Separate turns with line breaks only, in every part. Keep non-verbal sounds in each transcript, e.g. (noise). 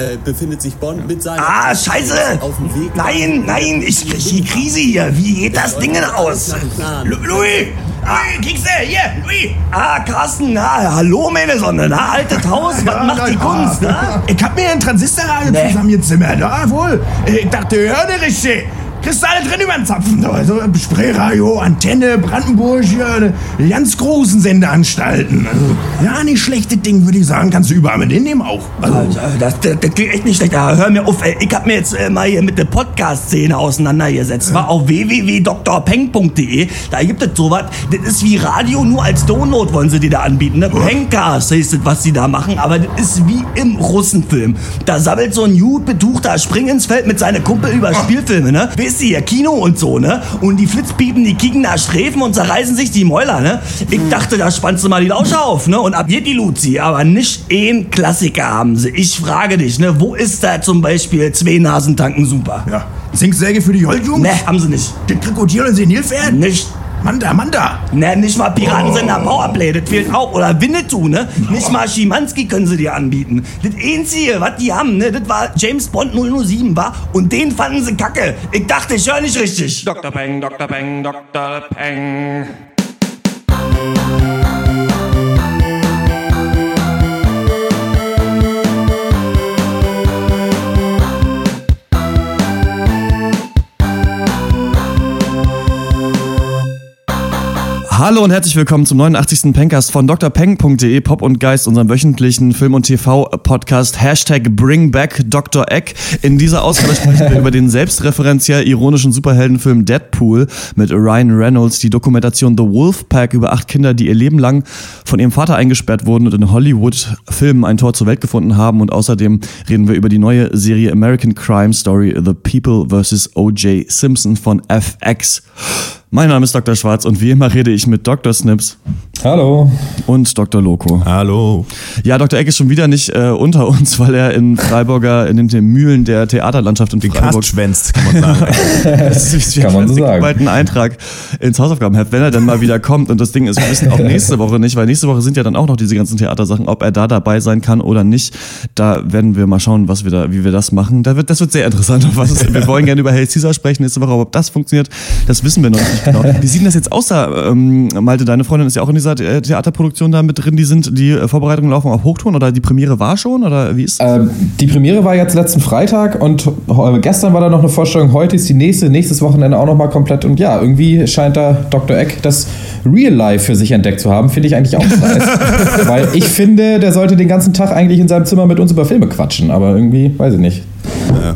äh, befindet sich Bond mit seinem...
Ah, scheiße!
Auf dem Weg...
Nein, nein, ich krieg die Krise hier. Wie geht das Ding denn aus? Lu- Louis! Ah, du? Hier, Louis! Ah, Carsten, na, hallo, meine Sonne, na, altes Haus, was macht die Kunst, na?
Ich hab mir ein Transistorradio
Nee.
zusammengezimmert, jawohl. Ich dachte, hör dir richtig. Kristalle drin über den Zapfen. Also Sprayradio, Antenne, Brandenburg, ja, die ganz großen Sendeanstalten. Also, ja, nicht schlechtes Ding, würde ich sagen. Kannst du überall mit hinnehmen auch. Also,
Äh, Das, das, das klingt echt nicht schlecht. Hör mir auf, ey. ich hab mir jetzt äh, mal hier mit der Podcast-Szene auseinandergesetzt. War auf www.drpeng.de. Da gibt es sowas. Das ist wie Radio, nur als Download wollen sie dir da anbieten. Ne? Pencast heißt das, was sie da machen. Aber das ist wie im Russenfilm. Da sammelt so ein gut betuchter Spring ins Feld mit seinen Kumpel über Spielfilme, ne? Wisst ihr, Kino und so, ne? Und die Flitzpiepen, die kicken da Sträfen und zerreißen sich die Mäuler, ne? Ich dachte, da spannst du mal die Lauscher auf, ne? Und ab hier die Luzi. Aber nicht ein Klassiker haben sie. Ich frage dich, ne? Wo ist da zum Beispiel zwei Nasentanken super?
ja. Zinksäge für die Joldjungs?
Ne, haben sie nicht.
Das Krokodil und Senilpferd?
Nicht.
Manda, Manda.
Ne, nicht mal Piratensender Powerplay, das fehlt auch. Oder Winnetou, ne? Nicht mal Schimanski können sie dir anbieten. Das Einzige, was die haben, ne, das war James Bond 007, war. Und den fanden sie kacke. Ich dachte, ich höre nicht richtig.
Dr. Peng, Dr. Peng, Dr. Peng.
Hallo und herzlich willkommen zum 89. Pencast von drpeng.de, Pop und Geist, unserem wöchentlichen Film- und TV-Podcast Hashtag Bring Back Dr. Egg. In dieser Ausgabe sprechen wir über den selbstreferenziell ironischen Superheldenfilm Deadpool mit Ryan Reynolds, die Dokumentation The Wolf Pack über acht Kinder, die ihr Leben lang von ihrem Vater eingesperrt wurden und in Hollywood-Filmen ein Tor zur Welt gefunden haben. Und außerdem reden wir über die neue Serie American Crime Story The People vs. O.J. Simpson von FX. Mein Name ist Dr. Schwarz und wie immer rede ich mit Dr. Snips
Hallo.
und Dr. Loco.
Hallo.
Ja, Dr. Eck ist schon wieder nicht äh, unter uns, weil er in Freiburger, in den, Mühlen der Theaterlandschaft in
Den
Freiburg
Cast schwänzt, kann man sagen. (laughs)
das ist, wir
Kann man so sagen.
einen Eintrag ins Hausaufgabenheft, wenn er dann mal wieder kommt. Und das Ding ist, wir wissen auch nächste Woche nicht, weil nächste Woche sind ja dann auch noch diese ganzen Theatersachen, ob er da dabei sein kann oder nicht. Da werden wir mal schauen, was wir da, wie wir das machen. Da wird, das wird sehr interessant. (laughs) wir wollen gerne über Hail Caesar sprechen nächste Woche, aber ob das funktioniert, das wissen wir noch nicht genau. Wie sieht denn das jetzt aus da? Ähm, Malte, deine Freundin ist ja auch in dieser äh, Theaterproduktion da mit drin. Die sind, die äh, Vorbereitungen laufen auf Hochtouren oder die Premiere war schon oder wie ist?
Ähm, die Premiere war jetzt letzten Freitag und äh, gestern war da noch eine Vorstellung. Heute ist die nächste, nächstes Wochenende auch nochmal komplett. Und ja, irgendwie scheint da Dr. Eck das Real Life für sich entdeckt zu haben. Finde ich eigentlich auch nice. (laughs) Weil ich finde, der sollte den ganzen Tag eigentlich in seinem Zimmer mit uns über Filme quatschen. Aber irgendwie, weiß ich nicht.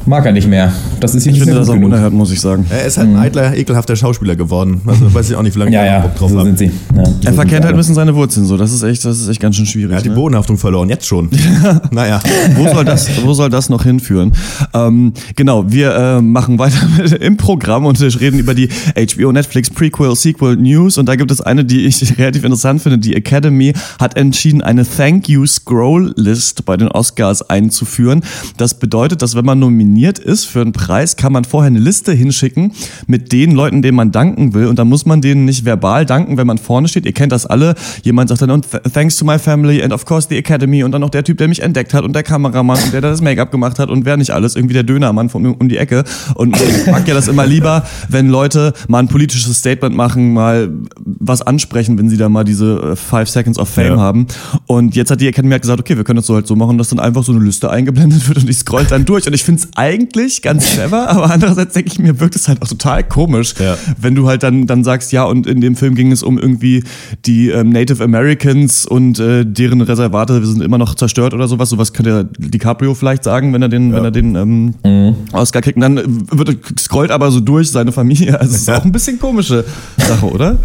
Mag er nicht mehr. Das ist ihm
Ich
nicht
finde
mehr
das auch unerhört, muss ich sagen.
Er ist halt ein eitler, ekelhafter Schauspieler geworden. Also weiß ich auch nicht, wie lange
Ja,
ich
ja,
Bock drauf
so
habe.
sind sie. Ja, so
Er verkennt halt ein bisschen seine Wurzeln so. Das ist echt, das ist echt ganz schön schwierig.
Er hat die
ne?
Bodenhaftung verloren, jetzt schon. (laughs) naja.
wo soll das, wo soll das noch hinführen? Ähm, genau, wir äh, machen weiter (laughs) mit, im Programm und wir reden über die HBO Netflix Prequel Sequel News und da gibt es eine, die ich (laughs) relativ interessant finde. Die Academy hat entschieden, eine Thank You Scroll List bei den Oscars einzuführen. Das bedeutet, dass wenn man nominiert ist für einen Preis, kann man vorher eine Liste hinschicken mit den Leuten, denen man danken will und dann muss man denen nicht verbal danken, wenn man vorne steht. Ihr kennt das alle. Jemand sagt dann und th- thanks to my family and of course the Academy und dann noch der Typ, der mich entdeckt hat und der Kameramann und der, der das Make-up gemacht hat und wer nicht alles, irgendwie der Dönermann von um die Ecke. Und ich (laughs) mag ja das immer lieber, wenn Leute mal ein politisches Statement machen, mal was ansprechen, wenn sie da mal diese äh, Five Seconds of Fame
Ja.
haben. Und jetzt hat die Academy halt gesagt, okay, wir können das so halt so machen, dass dann einfach so eine Liste eingeblendet wird und ich scroll dann durch. Und ich finde es eigentlich ganz clever, (laughs) aber andererseits denke ich mir, wirkt es halt auch total komisch,
Ja.
wenn du halt dann, dann sagst, ja, und in dem Film ging es um irgendwie die ähm, Native Americans und äh, deren Reservate sind immer noch zerstört oder sowas. Sowas könnte ja DiCaprio vielleicht sagen, wenn er den, wenn er den ähm, Oscar kriegt. Und dann wird, scrollt aber so durch seine Familie. (laughs) Also es ist auch ein bisschen komische Sache, oder?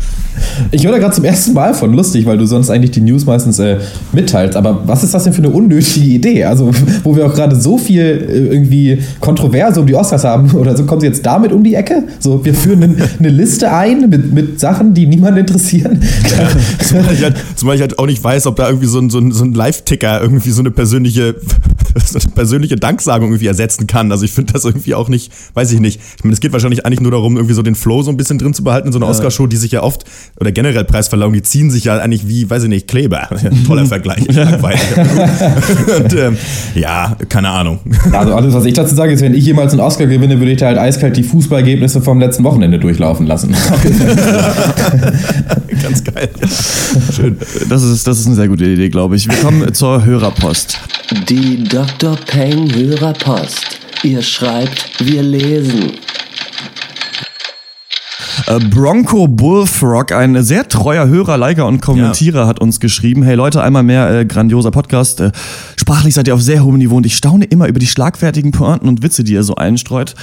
Ich höre da gerade zum ersten Mal von lustig, weil du sonst eigentlich die News meistens äh, mitteilst. Aber was ist das denn für eine unnötige Idee? Also, wo wir auch gerade so viel äh, irgendwie Kontroverse um die Oscars haben (laughs) oder so, kommen sie jetzt damit um die Ecke? So, wir führen eine, eine Liste ein mit, mit Sachen, die niemanden interessieren. (laughs)
Zumal ich, halt, zumal ich halt auch nicht weiß, ob da irgendwie so ein, so ein, so ein Live-Ticker irgendwie so eine persönliche
eine persönliche Danksagung irgendwie ersetzen kann. Also ich finde das irgendwie auch nicht, weiß ich nicht. Ich meine, es geht wahrscheinlich eigentlich nur darum, irgendwie so den Flow so ein bisschen drin zu behalten in so einer Oscarshow, die sich ja oft, oder generell Preisverleihungen, die ziehen sich ja eigentlich wie, weiß ich nicht, Kleber. (laughs) Toller Vergleich. Langweilig. (laughs) Und ähm, ja, keine Ahnung.
Also alles, was ich dazu sage, ist, wenn ich jemals einen Oscar gewinne, würde ich da halt eiskalt die Fußballergebnisse vom letzten Wochenende durchlaufen lassen. (laughs)
Ganz geil. Schön.
Das ist, das ist eine sehr gute Idee, glaube ich. Wir kommen zur Hörerpost.
Die Dr. Peng Hörerpost. Ihr schreibt, wir lesen.
Äh, Bronco Bullfrog, ein sehr treuer Hörer, Liker und Kommentierer, hat uns geschrieben: Hey Leute, einmal mehr äh, grandioser Podcast. Äh, sprachlich seid ihr auf sehr hohem Niveau und ich staune immer über die schlagfertigen Pointen und Witze, die ihr so einstreut.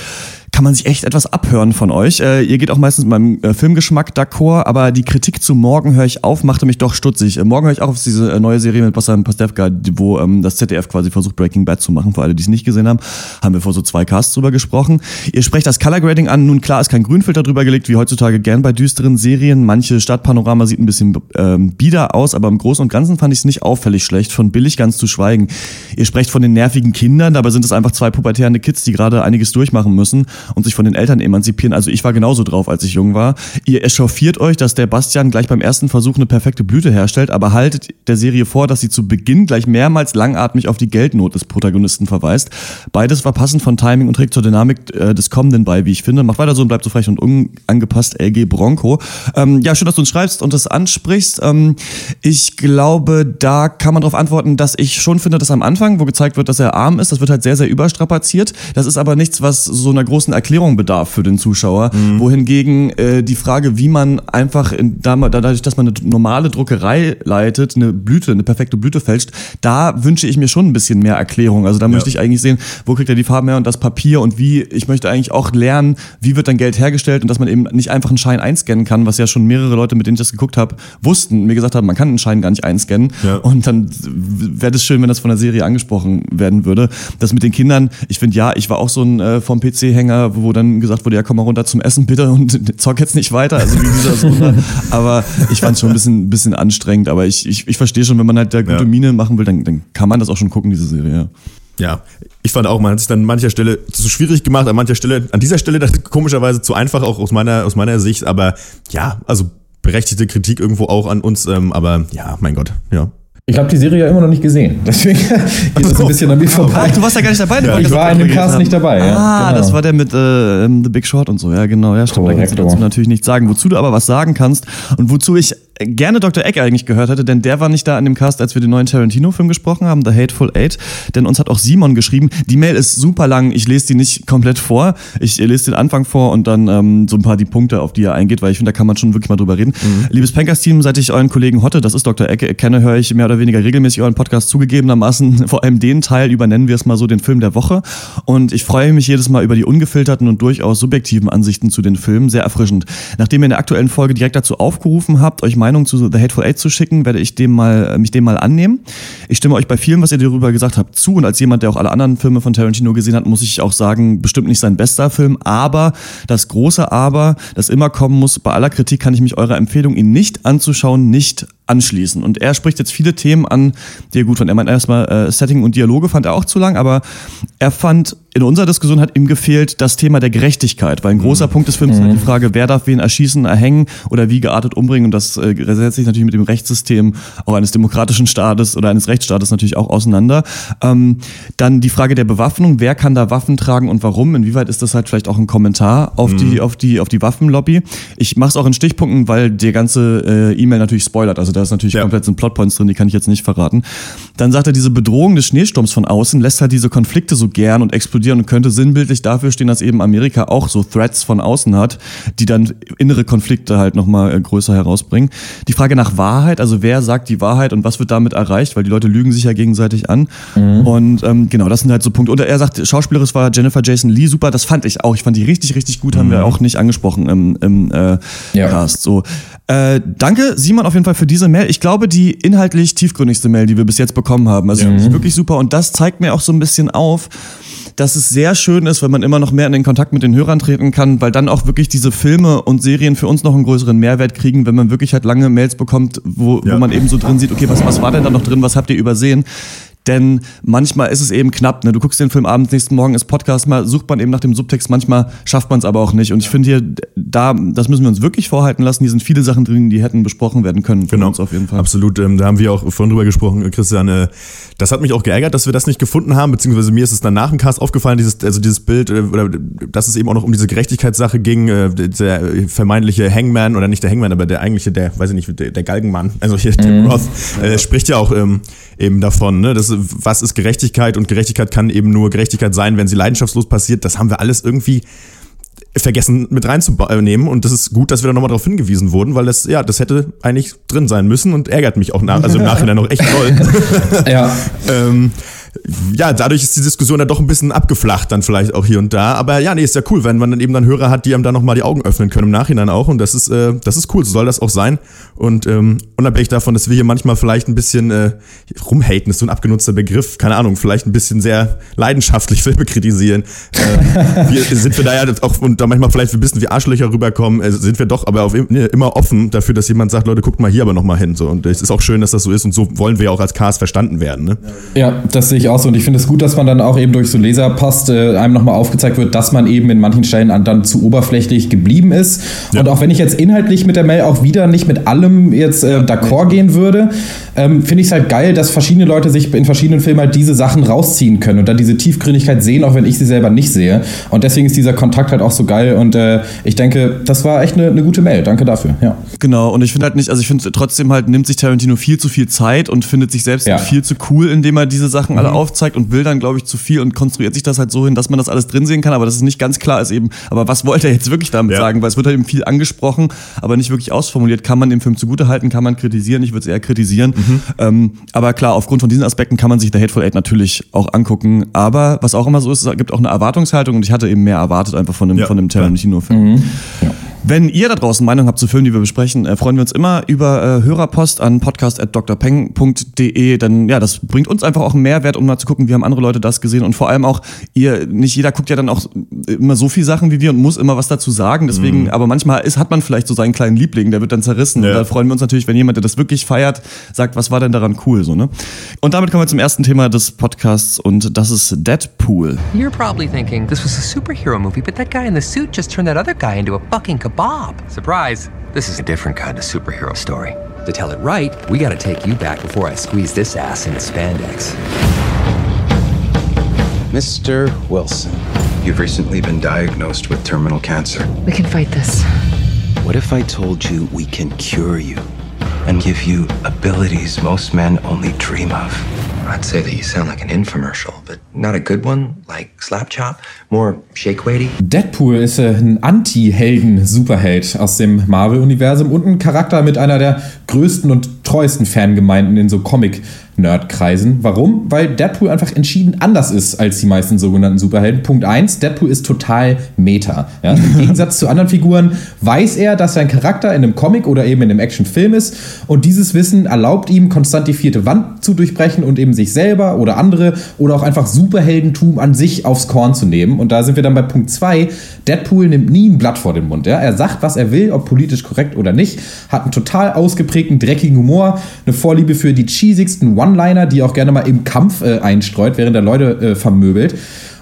Kann man sich echt etwas abhören von euch. Äh, ihr geht auch meistens mit meinem äh, Filmgeschmack d'accord, aber die Kritik zu Morgen höre ich auf, machte mich doch stutzig. Äh, morgen höre ich auch auf diese äh, neue Serie mit Bassam Pastewka, wo ähm, das ZDF quasi versucht, Breaking Bad zu machen. Für alle, die es nicht gesehen haben, haben wir vor so zwei Casts drüber gesprochen. Ihr sprecht das Color Grading an. Nun klar ist kein Grünfilter drüber gelegt, wie heutzutage gern bei düsteren Serien. Manche Stadtpanorama sieht ein bisschen ähm, bieder aus, aber im Großen und Ganzen fand ich es nicht auffällig schlecht, von billig ganz zu schweigen. Ihr sprecht von den nervigen Kindern, dabei sind es einfach zwei pubertärende Kids, die gerade einiges durchmachen müssen und sich von den Eltern emanzipieren. Also ich war genauso drauf, als ich jung war. Ihr echauffiert euch, dass der Bastian gleich beim ersten Versuch eine perfekte Blüte herstellt, aber haltet der Serie vor, dass sie zu Beginn gleich mehrmals langatmig auf die Geldnot des Protagonisten verweist. Beides war passend von Timing und trägt zur Dynamik äh, des Kommenden bei, wie ich finde. Macht weiter so und bleibt so frech und unangepasst, LG Bronco. Ähm, ja, schön, dass du uns schreibst und das ansprichst. Ähm, ich glaube, da kann man darauf antworten, dass ich schon finde, dass am Anfang, wo gezeigt wird, dass er arm ist, das wird halt sehr, sehr überstrapaziert. Das ist aber nichts, was so einer großen Erklärung bedarf für den Zuschauer. Wohingegen äh, die Frage, wie man einfach in, da- dadurch, dass man eine normale Druckerei leitet, eine Blüte, eine perfekte Blüte fälscht, da wünsche ich mir schon ein bisschen mehr Erklärung. Also da möchte ich eigentlich sehen, wo kriegt er die Farben her und das Papier und wie, ich möchte eigentlich auch lernen, wie wird dann Geld hergestellt und dass man eben nicht einfach einen Schein einscannen kann, was ja schon mehrere Leute, mit denen ich das geguckt habe, wussten, mir gesagt haben, man kann einen Schein gar nicht einscannen.
Ja.
Und dann wäre es schön, wenn das von der Serie angesprochen werden würde. Das mit den Kindern, ich finde ja, ich war auch so ein äh, vom PC-Hänger, wo dann gesagt wurde, ja komm mal runter zum Essen bitte und (laughs) zock jetzt nicht weiter, also wie dieser da. Aber ich fand es schon ein bisschen, bisschen anstrengend, aber ich, ich, ich verstehe schon, wenn man halt da gute
Ja.
Miene machen will, dann, dann kann man das auch schon gucken, diese Serie, ja.
Ja, ich fand auch, man hat sich dann an mancher Stelle zu schwierig gemacht, an mancher Stelle, an dieser Stelle (laughs) das komischerweise zu einfach, auch aus meiner, aus meiner Sicht, aber ja, also berechtigte Kritik irgendwo auch an uns, ähm, aber ja, mein Gott, ja.
Ich habe die Serie ja immer noch nicht gesehen. (laughs) Deswegen geht das ein bisschen an mir vorbei.
Ach, du warst ja gar nicht dabei.
Ja, ich war in dem Cast nicht dabei. Ja,
Ah,
genau.
das war der mit äh, ähm, The Big Short und so. Ja, genau. Ja, stimmt. Da kannst du dazu natürlich nichts sagen. Wozu du aber was sagen kannst und wozu ich gerne Dr. Egg eigentlich gehört hätte, denn der war nicht da an dem Cast, als wir den neuen Tarantino-Film gesprochen haben, The Hateful Eight. Denn uns hat auch Simon geschrieben. Die Mail ist super lang. Ich lese die nicht komplett vor. Ich lese den Anfang vor und dann ähm, so ein paar die Punkte, auf die er eingeht, weil ich finde, da kann man schon wirklich mal drüber reden. Liebes Pankers-Team, seit ich euren Kollegen Hotte, das ist Dr. Egg, kenne, höre ich mehr oder weniger regelmäßig euren Podcast zugegebenermaßen, (laughs) vor allem den Teil über, nennen wir es mal so, den Film der Woche. Und ich freue mich jedes Mal über die ungefilterten und durchaus subjektiven Ansichten zu den Filmen. Sehr erfrischend. Nachdem ihr in der aktuellen Folge direkt dazu aufgerufen habt, euch Meinung zu The Hateful Eight zu schicken, werde ich dem mal, mich dem mal annehmen. Ich stimme euch bei vielem, was ihr darüber gesagt habt, zu. Und als jemand, der auch alle anderen Filme von Tarantino gesehen hat, muss ich auch sagen, bestimmt nicht sein bester Film. Aber das große Aber, das immer kommen muss, bei aller Kritik kann ich mich eurer Empfehlung, ihn nicht anzuschauen, nicht anschließen. Und er spricht jetzt viele Themen an, die er gut fand. Er meint erstmal, äh, Setting und Dialoge fand er auch zu lang, aber er fand, in unserer Diskussion hat ihm gefehlt das Thema der Gerechtigkeit, weil ein großer Punkt des Films ist halt die Frage, wer darf wen erschießen, erhängen oder wie geartet umbringen. Und das äh, setzt sich natürlich mit dem Rechtssystem auch eines demokratischen Staates oder eines Rechtsstaates natürlich auch auseinander. Ähm, dann die Frage der Bewaffnung, wer kann da Waffen tragen und warum? Inwieweit ist das halt vielleicht auch ein Kommentar auf die auf die auf die Waffenlobby? Ich mache es auch in Stichpunkten, weil die ganze äh, E-Mail natürlich spoilert. Also da ist natürlich
Ja.
komplett sind Plotpoints drin, die kann ich jetzt nicht verraten. Dann sagt er, diese Bedrohung des Schneesturms von außen lässt halt diese Konflikte so gern und explodieren und könnte sinnbildlich dafür stehen, dass eben Amerika auch so Threats von außen hat, die dann innere Konflikte halt nochmal äh, größer herausbringen. Die Frage nach Wahrheit, also wer sagt die Wahrheit und was wird damit erreicht, weil die Leute lügen sich ja gegenseitig an. Und ähm, genau, das sind halt so Punkte. Und er sagt, schauspielerisch war Jennifer Jason Lee super, das fand ich auch. Ich fand die richtig, richtig gut, haben wir auch nicht angesprochen im, im äh,
Ja.
Cast. So. Äh, danke, Simon, auf jeden Fall für diese Mail. Ich glaube, die inhaltlich tiefgründigste Mail, die wir bis jetzt bekommen haben. Also ist wirklich super und das zeigt mir auch so ein bisschen auf, dass es sehr schön ist, wenn man immer noch mehr in den Kontakt mit den Hörern treten kann, weil dann auch wirklich diese Filme und Serien für uns noch einen größeren Mehrwert kriegen, wenn man wirklich halt lange Mails bekommt, wo,
Ja.
wo man eben so drin sieht, okay, was, was war denn da noch drin, was habt ihr übersehen? Denn manchmal ist es eben knapp. Ne? Du guckst den Film abends, nächsten Morgen ist Podcast, mal sucht man eben nach dem Subtext, manchmal schafft man es aber auch nicht. Und ich finde hier, da, das müssen wir uns wirklich vorhalten lassen. Hier sind viele Sachen drin, die hätten besprochen werden können von
Genau,
uns auf jeden Fall.
Absolut, ähm, da haben wir auch vorhin drüber gesprochen, Christian. Äh, das hat mich auch geärgert, dass wir das nicht gefunden haben, beziehungsweise mir ist es dann nach dem Cast aufgefallen, dieses, also dieses Bild, äh, oder dass es eben auch noch um diese Gerechtigkeitssache ging, äh, der vermeintliche Hangman, oder nicht der Hangman, aber der eigentliche, der, weiß ich nicht, der, der Galgenmann, also hier Tim Roth, äh, spricht ja auch ähm, eben davon, ne, dass, was ist Gerechtigkeit und Gerechtigkeit kann eben nur Gerechtigkeit sein, wenn sie leidenschaftslos passiert. Das haben wir alles irgendwie vergessen mit reinzunehmen und das ist gut, dass wir da nochmal darauf hingewiesen wurden, weil das, ja, das hätte eigentlich drin sein müssen und ärgert mich auch nach, also im Nachhinein noch echt toll. (laughs)
Ja.
ähm, ja, dadurch ist die Diskussion dann doch ein bisschen abgeflacht dann vielleicht auch hier und da. Aber ja, nee, ist ja cool, wenn man dann eben dann Hörer hat, die einem dann nochmal die Augen öffnen können im Nachhinein auch. Und das ist, äh, das ist cool, so soll das auch sein. Und ähm, unabhängig davon, dass wir hier manchmal vielleicht ein bisschen äh, rumhaten, ist so ein abgenutzter Begriff, keine Ahnung, vielleicht ein bisschen sehr leidenschaftlich Filme kritisieren. Äh, (laughs) wir, sind wir da ja auch, und da manchmal vielleicht ein bisschen wie Arschlöcher rüberkommen, äh, sind wir doch aber auf, ne, immer offen dafür, dass jemand sagt, Leute, guckt mal hier aber nochmal hin. So. Und es ist auch schön, dass das so ist und so wollen wir auch als Cast verstanden werden. Ne?
Ja, das sehe ich auch so. Und ich finde es gut, dass man dann auch eben durch so Leserpost äh, einem nochmal aufgezeigt wird, dass man eben in manchen Stellen an- dann zu oberflächlich geblieben ist.
Ja.
Und auch wenn ich jetzt inhaltlich mit der Mail auch wieder nicht mit allem jetzt äh, d'accord gehen würde, ähm, finde ich es halt geil, dass verschiedene Leute sich in verschiedenen Filmen halt diese Sachen rausziehen können und dann diese Tiefgründigkeit sehen, auch wenn ich sie selber nicht sehe. Und deswegen ist dieser Kontakt halt auch so geil. Und äh, ich denke, das war echt eine, eine gute Mail. Danke dafür. Ja.
Genau, und ich finde halt nicht, also ich finde trotzdem halt, nimmt sich Tarantino viel zu viel Zeit und findet sich selbst
Ja.
viel zu cool, indem er diese Sachen alle aufzeigt und will dann, glaube ich, zu viel und konstruiert sich das halt so hin, dass man das alles drin sehen kann, aber dass es nicht ganz klar ist eben, aber was wollte er jetzt wirklich damit
Ja.
sagen? Weil es wird halt eben viel angesprochen, aber nicht wirklich ausformuliert. Kann man dem Film zugutehalten, kann man kritisieren, ich würde es eher kritisieren. Ähm, aber klar, aufgrund von diesen Aspekten kann man sich The Hateful Eight natürlich auch angucken, aber was auch immer so ist, es gibt auch eine Erwartungshaltung und ich hatte eben mehr erwartet einfach von dem,
Ja,
von dem. Tarantino-Film. Wenn ihr da draußen Meinung habt zu Filmen, die wir besprechen, äh, freuen wir uns immer über äh, Hörerpost an podcast.drpeng.de, denn ja, das bringt uns einfach auch einen Mehrwert, um mal zu gucken, wie haben andere Leute das gesehen und vor allem auch, ihr, nicht jeder guckt ja dann auch immer so viel Sachen wie wir und muss immer was dazu sagen, deswegen, aber manchmal ist, hat man vielleicht so seinen kleinen Liebling, der wird dann zerrissen
Ja.
und da freuen wir uns natürlich, wenn jemand, der das wirklich feiert, sagt, was war denn daran cool, so, ne? Und damit kommen wir zum ersten Thema des Podcasts und das ist Deadpool.
You're probably thinking this was a superhero movie, but that guy in the suit just turned that other guy into a fucking kebab. Surprise! This is a different kind of superhero story. To tell it right, we gotta take you back before I squeeze this ass into spandex.
Mr. Wilson, you've recently been diagnosed with terminal cancer.
We can fight this.
What if I told you we can cure you and give you abilities most men only dream of?
I'd say that you sound like an infomercial, but not a good one, like Slap Chop. More shake weighty.
Deadpool ist äh, ein Anti-Helden-Superheld aus dem Marvel-Universum und ein Charakter mit einer der größten und treuesten Fangemeinden in so Comic-Nerd-Kreisen. Warum? Weil Deadpool einfach entschieden anders ist als die meisten sogenannten Superhelden. Punkt 1, Deadpool ist total Meta. Ja? Im (laughs) Gegensatz zu anderen Figuren weiß er, dass sein Charakter in einem Comic oder eben in einem Actionfilm ist und dieses Wissen erlaubt ihm, konstant die vierte Wand zu durchbrechen und eben sich selber oder andere oder auch einfach Superheldentum an sich aufs Korn zu nehmen. Und da sind wir dann bei Punkt 2. Deadpool nimmt nie ein Blatt vor den Mund. Ja? Er sagt, was er will, ob politisch korrekt oder nicht, hat einen total ausgeprägten, dreckigen Humor, eine Vorliebe für die cheesigsten One-Liner, die auch gerne mal im Kampf äh, einstreut, während er Leute äh, vermöbelt.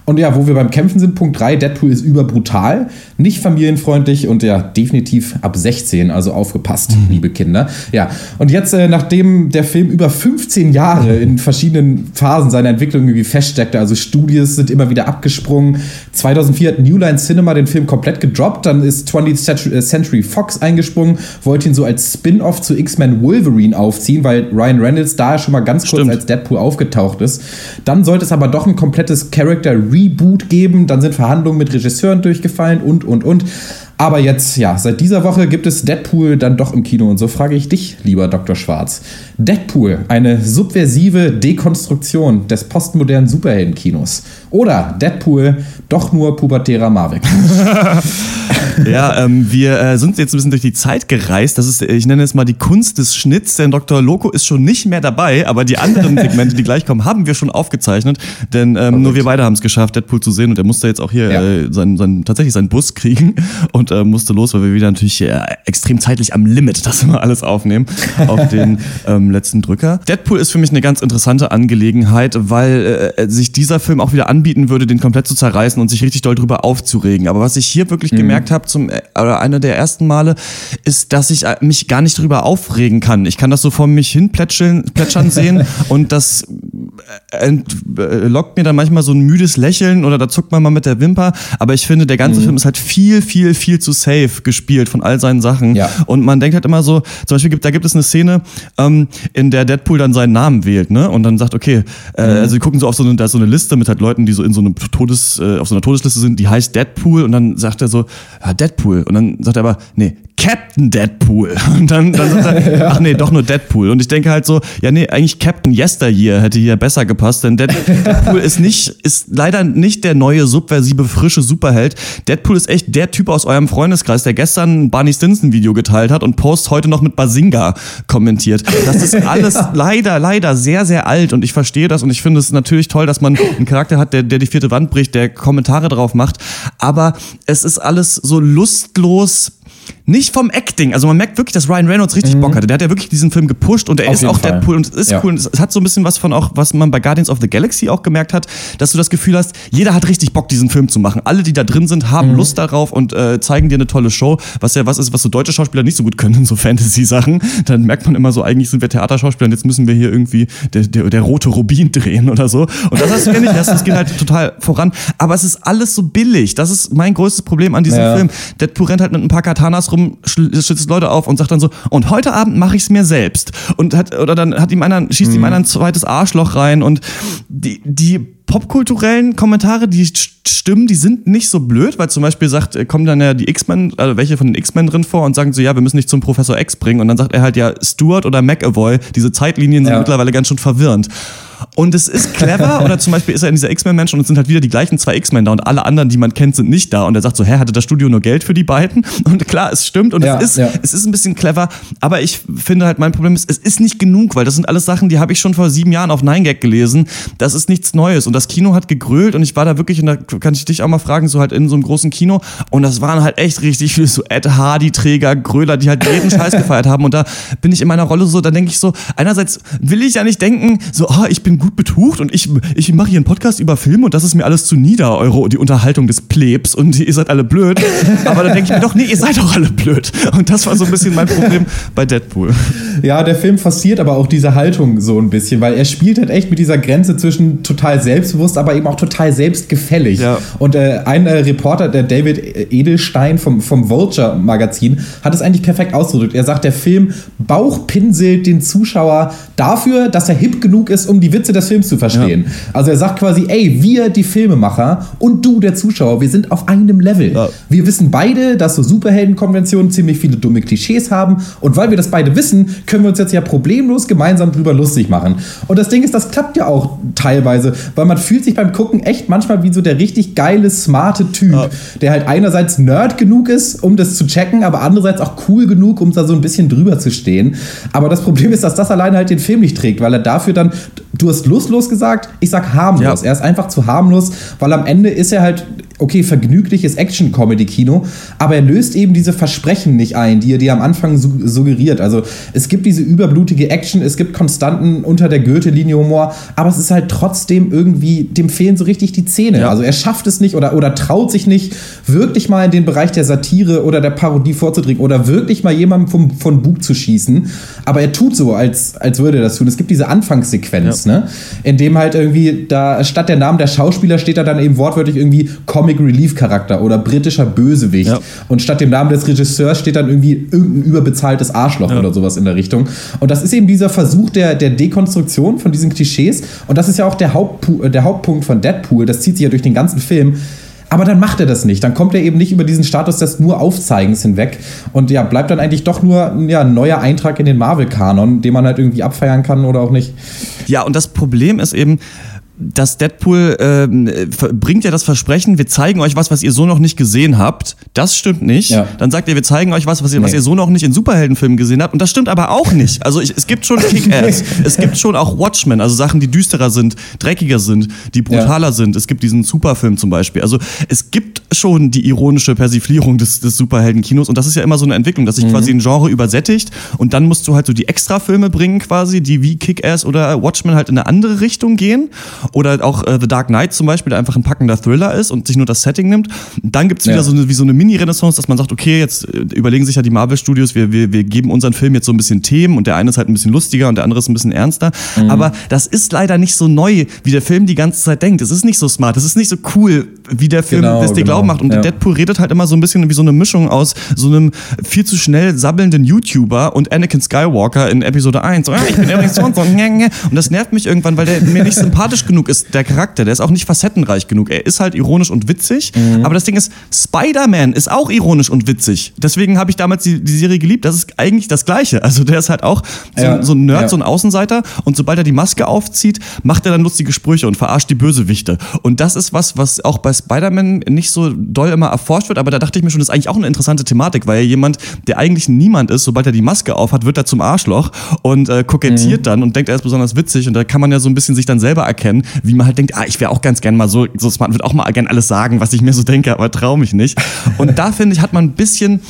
Und ja, wo wir beim Kämpfen sind, Punkt 3, Deadpool ist überbrutal, nicht familienfreundlich und ja, definitiv ab 16, also aufgepasst, liebe Kinder. Ja, und jetzt, äh, nachdem der Film über 15 Jahre in verschiedenen Phasen seiner Entwicklung irgendwie feststeckte, also Studios sind immer wieder abgesprungen. 2004 hat New Line Cinema den Film komplett gedroppt, dann ist 20th Century Fox eingesprungen, wollte ihn so als Spin-off zu X-Men Wolverine aufziehen, weil Ryan Reynolds da schon mal ganz kurz
Stimmt.
als Deadpool aufgetaucht ist. Dann sollte es aber doch ein komplettes Character Reboot geben. Dann sind Verhandlungen mit Regisseuren durchgefallen und, und, und. Aber jetzt, ja, seit dieser Woche gibt es Deadpool dann doch im Kino. Und so frage ich dich, lieber Dr. Schwarz. Deadpool, eine subversive Dekonstruktion des postmodernen Superheldenkinos. Oder Deadpool, doch nur pubertärer Marvel. (laughs)
Ja, ähm, wir äh, sind jetzt ein bisschen durch die Zeit gereist. Das ist, ich nenne es mal die Kunst des Schnitts, denn Dr. Loco ist schon nicht mehr dabei, aber die anderen (laughs) Segmente, die gleich kommen, haben wir schon aufgezeichnet. Denn ähm, nur wir beide haben es geschafft, Deadpool zu sehen und er musste jetzt auch hier
Ja.
äh, sein, sein, tatsächlich seinen Bus kriegen und äh, musste los, weil wir wieder natürlich äh, extrem zeitlich am Limit das immer alles aufnehmen auf den (laughs) ähm, am letzten Drücker. Deadpool ist für mich eine ganz interessante Angelegenheit, weil äh, sich dieser Film auch wieder anbieten würde, den komplett zu zerreißen und sich richtig doll drüber aufzuregen. Aber was ich hier wirklich
Mhm.
gemerkt habe, zum äh, oder einer der ersten Male, ist, dass ich äh, mich gar nicht drüber aufregen kann. Ich kann das so vor mich hin plätscheln, plätschern sehen (laughs) und das äh, äh, lockt mir dann manchmal so ein müdes Lächeln oder da zuckt man mal mit der Wimper. Aber ich finde, der ganze
Mhm.
Film ist halt viel, viel, viel zu safe gespielt von all seinen Sachen.
Ja.
Und man denkt halt immer so, zum Beispiel gibt, da gibt es eine Szene, ähm, in der Deadpool dann seinen Namen wählt, ne? Und dann sagt, okay, äh, also sie gucken so auf so eine, da ist so eine Liste mit halt Leuten, die so in so einem Todes, äh, auf so einer Todesliste sind, die heißt Deadpool und dann sagt er so, ja, Deadpool. Und dann sagt er aber, nee, Captain Deadpool. (laughs) Und dann, dann sagt er, (laughs) ach nee, doch nur Deadpool. Und ich denke halt so, ja nee, eigentlich Captain Yesteryear hätte hier besser gepasst, denn Dead, (laughs) Deadpool ist nicht, ist leider nicht der neue, subversive, frische Superheld. Deadpool ist echt der Typ aus eurem Freundeskreis, der gestern ein Barney Stinson Video geteilt hat und Post heute noch mit Basinga kommentiert. Das ist alles leider, leider sehr, sehr alt und ich verstehe das und ich finde es natürlich toll, dass man einen Charakter hat, der, der die vierte Wand bricht, der Kommentare drauf macht, aber es ist alles so lustlos nicht vom Acting. Also man merkt wirklich, dass Ryan Reynolds richtig Bock hatte. Der hat ja wirklich diesen Film gepusht und er
Mhm. Auf
ist auch
Fall.
Deadpool und es ist
Ja.
cool. Und es hat so ein bisschen was von auch, was man bei Guardians of the Galaxy auch gemerkt hat, dass du das Gefühl hast, jeder hat richtig Bock, diesen Film zu machen. Alle, die da drin sind, haben
Mhm.
Lust darauf und äh, zeigen dir eine tolle Show, was ja was ist, was so deutsche Schauspieler nicht so gut können in so Fantasy-Sachen. Dann merkt man immer so, eigentlich sind wir Theaterschauspieler und jetzt müssen wir hier irgendwie der, der, der rote Rubin (laughs) drehen oder so. Und das hast du ja nicht. Das, das geht halt total voran. Aber es ist alles so billig. Das ist mein größtes Problem an diesem
Ja.
Film. Deadpool rennt halt mit ein paar Katanas rum, schl- schützt Leute auf und sagt dann so, und heute Abend mache ich es mir selbst. Und hat, oder dann hat ihm einer, schießt
Mhm.
ihm einer ein zweites Arschloch rein und die, die popkulturellen Kommentare, die st- stimmen, die sind nicht so blöd, weil zum Beispiel sagt, äh, kommen dann ja die X-Men, also welche von den X-Men drin vor und sagen so, ja, wir müssen dich zum Professor X bringen und dann sagt er halt ja, Stewart oder McAvoy, diese Zeitlinien sind
Ja.
mittlerweile ganz schön verwirrend. Und es ist clever, (laughs) oder zum Beispiel ist er in dieser X-Men-Mensch und es sind halt wieder die gleichen zwei X-Men da und alle anderen, die man kennt, sind nicht da. Und er sagt so, hä, hatte das Studio nur Geld für die beiden? (laughs) Und klar, es stimmt und
Ja,
es, ist,
ja.
es ist ein bisschen clever, aber ich finde halt, mein Problem ist, es ist nicht genug, weil das sind alles Sachen, die habe ich schon vor sieben Jahren auf 9gag gelesen. Das ist nichts Neues. Und das Kino hat gegrölt und ich war da wirklich, und da kann ich dich auch mal fragen, so halt in so einem großen Kino. Und das waren halt echt richtig viele so Ed Hardy-Träger, Gröler, die halt jeden Scheiß gefeiert haben. Und da bin ich in meiner Rolle so, da denke ich so, einerseits will ich ja nicht denken, so, ah, ich bin gut betucht und ich, ich mache hier einen Podcast über Filme und das ist mir alles zu nieder, eure, die Unterhaltung des Plebs und ihr seid alle blöd. (laughs) Aber dann denke ich mir doch, nee, ihr seid doch alle blöd. Und das war so ein bisschen mein Problem bei Deadpool.
Ja, der Film forciert aber auch diese Haltung so ein bisschen, weil er spielt halt echt mit dieser Grenze zwischen total selbstbewusst, aber eben auch total selbstgefällig.
Ja.
Und äh, ein äh, Reporter, der David Edelstein vom, vom Vulture Magazin, hat es eigentlich perfekt ausgedrückt. Er sagt, der Film bauchpinselt den Zuschauer dafür, dass er hip genug ist, um die Witze des Films zu verstehen. Also er sagt quasi, ey, wir, die Filmemacher und du, der Zuschauer, wir sind auf einem Level.
Ja.
Wir wissen beide, dass so Superheldenkonventionen ziemlich viele dumme Klischees haben. Und weil wir das beide wissen, können wir uns jetzt ja problemlos gemeinsam drüber lustig machen. Und das Ding ist, das klappt ja auch teilweise, weil man fühlt sich beim Gucken echt manchmal wie so der richtig geile, smarte Typ, der halt einerseits Nerd genug ist, um das zu checken, aber andererseits auch cool genug, um da so ein bisschen drüber zu stehen. Aber das Problem ist, dass das alleine halt den Film nicht trägt, weil er dafür dann, du hast lustlos gesagt, ich sag harmlos.
Ja.
Er ist einfach zu harmlos, weil am Ende ist er halt, okay, vergnügliches Action-Comedy-Kino, aber er löst eben diese Versprechen nicht ein, die er dir am Anfang su suggeriert. Also es gibt diese überblutige Action, es gibt konstanten unter der Gürtellinie Humor, aber es ist halt trotzdem irgendwie, dem fehlen so richtig die Zähne.
Ja.
Also er schafft es nicht oder, oder traut sich nicht, wirklich mal in den Bereich der Satire oder der Parodie vorzudringen oder wirklich mal jemandem vom, von Bug zu schießen. Aber er tut so, als, als würde er das tun. Es gibt diese Anfangssequenz, ne? in dem halt irgendwie da statt der Namen der Schauspieler steht da dann eben wortwörtlich irgendwie Comic Relief Charakter oder britischer Bösewicht.
Ja.
Und statt dem Namen des Regisseurs steht dann irgendwie irgendein überbezahltes Arschloch oder sowas in der Richtung. Und das ist eben dieser Versuch der, der Dekonstruktion von diesen Klischees. Und das ist ja auch der, Hauptpu der Hauptpunkt von Deadpool. Das zieht sich ja durch den ganzen Film. Aber dann macht er das nicht. Dann kommt er eben nicht über diesen Status des nur Aufzeigens hinweg. Und ja, bleibt dann eigentlich doch nur ja, ein neuer Eintrag in den Marvel-Kanon, den man halt irgendwie abfeiern kann oder auch nicht.
Ja, und das Problem ist eben, dass Deadpool ver- bringt ja das Versprechen, wir zeigen euch was, was ihr so noch nicht gesehen habt. Das stimmt nicht.
Ja.
Dann sagt ihr, wir zeigen euch was, was ihr, was
Nee.
ihr so noch nicht in Superheldenfilmen gesehen habt. Und das stimmt aber auch nicht. Also ich, es gibt schon Kick-Ass. (laughs) es gibt schon auch Watchmen, also Sachen, die düsterer sind, dreckiger sind, die brutaler sind. Es gibt diesen Superfilm zum Beispiel. Also es gibt schon die ironische Persiflierung des, des Superheldenkinos und das ist ja immer so eine Entwicklung, dass sich quasi ein Genre übersättigt und dann musst du halt so die Extrafilme bringen quasi, die wie Kick-Ass oder Watchmen halt in eine andere Richtung gehen oder auch äh, The Dark Knight zum Beispiel, der einfach ein packender Thriller ist und sich nur das Setting nimmt. Dann gibt's wieder
Ja.
so eine, wie so eine Mini-Renaissance, dass man sagt, okay, jetzt äh, überlegen sich ja die Marvel-Studios, wir, wir, wir geben unseren Film jetzt so ein bisschen Themen und der eine ist halt ein bisschen lustiger und der andere ist ein bisschen ernster. Aber das ist leider nicht so neu, wie der Film die ganze Zeit denkt. Es ist nicht so smart, es ist nicht so cool, wie der Film
Genau,
es dir
genau,
glauben macht. Und
ja.
Deadpool redet halt immer so ein bisschen wie so eine Mischung aus so einem viel zu schnell sabbelnden YouTuber und Anakin Skywalker in Episode 1. So, "Ah, ich bin übrigens so und so. nge, nge." Und das nervt mich irgendwann, weil der mir nicht sympathisch genug ist, der Charakter. Der ist auch nicht facettenreich genug. Er ist halt ironisch und witzig.
Mhm.
Aber das Ding ist, Spider-Man ist auch ironisch und witzig. Deswegen habe ich damals die, die Serie geliebt. Das ist eigentlich das Gleiche. Also der ist halt auch so,
Ja,
so ein Nerd,
ja.
so ein Außenseiter. Und sobald er die Maske aufzieht, macht er dann lustige Sprüche und verarscht die Bösewichte. Und das ist was, was auch bei Spider-Man nicht so doll immer erforscht wird. Aber da dachte ich mir schon, das ist eigentlich auch eine interessante Thematik, weil jemand, der eigentlich niemand ist, sobald er die Maske aufhat, wird er zum Arschloch und äh, kokettiert
Mhm.
dann und denkt, er ist besonders witzig. Und da kann man ja so ein bisschen sich dann selber erkennen, wie man halt denkt, ah, ich wäre auch ganz gern mal so, so smart, würde auch mal gern alles sagen, was ich mir so denke, aber trau mich nicht. Und da finde ich, hat man ein bisschen,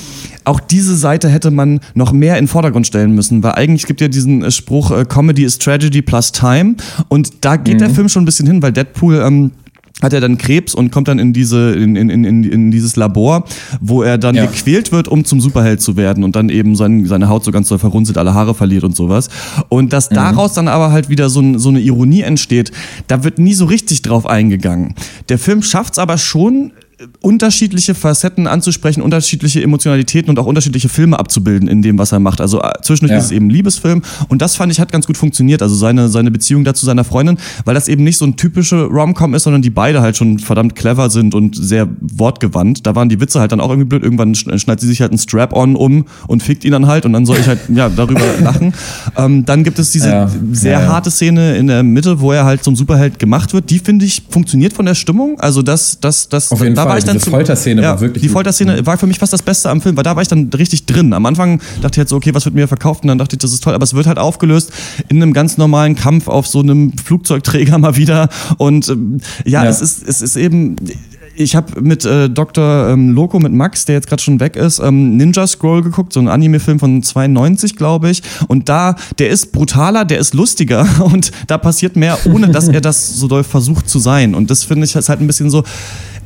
auch diese Seite hätte man noch mehr in den Vordergrund stellen müssen, weil eigentlich gibt ja diesen äh, Spruch, äh, Comedy is Tragedy plus Time. Und da geht der Film schon ein bisschen hin, weil Deadpool, ähm, hat er dann Krebs und kommt dann in diese in, in, in, in dieses Labor, wo er dann
Ja.
gequält wird, um zum Superheld zu werden und dann eben sein, seine Haut so ganz doll verrunzelt, alle Haare verliert und sowas. Und dass daraus dann aber halt wieder so, so eine Ironie entsteht, da wird nie so richtig drauf eingegangen. Der Film schafft es aber schon, unterschiedliche Facetten anzusprechen, unterschiedliche Emotionalitäten und auch unterschiedliche Filme abzubilden in dem, was er macht. Also äh, zwischendurch
Ja.
ist es eben ein Liebesfilm und das fand ich hat ganz gut funktioniert. Also seine, seine Beziehung da zu seiner Freundin, weil das eben nicht so ein typische Rom-Com ist, sondern die beide halt schon verdammt clever sind und sehr wortgewandt. Da waren die Witze halt dann auch irgendwie blöd. Irgendwann sch- schneidet sie sich halt ein Strap-on um und fickt ihn dann halt und dann soll ich halt (laughs) ja darüber lachen. Ähm, dann gibt es diese
Ja.
sehr
ja.
harte Szene in der Mitte, wo er halt zum Superheld gemacht wird. Die finde ich funktioniert von der Stimmung. Also das, das, das,
Auf jeden
da
Fall.
War ich dann
Diese Folterszene
ja,
war wirklich
Die
gut.
Folterszene war für mich fast das Beste am Film, weil da war ich dann richtig drin. Am Anfang dachte ich halt so, okay, was wird mir verkauft? Und dann dachte ich, das ist toll. Aber es wird halt aufgelöst in einem ganz normalen Kampf auf so einem Flugzeugträger (laughs) mal wieder. Und ähm, ja,
Ja.
es ist, es ist eben. Ich habe mit äh, Dr. Ähm, Loco, mit Max, der jetzt gerade schon weg ist, ähm, Ninja Scroll geguckt, so ein Anime-Film von 92, glaube ich. Und da, der ist brutaler, der ist lustiger (laughs) und da passiert mehr, ohne dass er das so doll versucht zu sein. Und das finde ich halt ein bisschen so.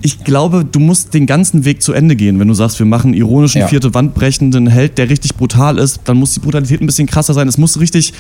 Ich glaube, du musst den ganzen Weg zu Ende gehen. Wenn du sagst, wir machen ironischen,
Ja.
vierte Wand brechenden Held, der richtig brutal ist, dann muss die Brutalität ein bisschen krasser sein. Es muss richtig.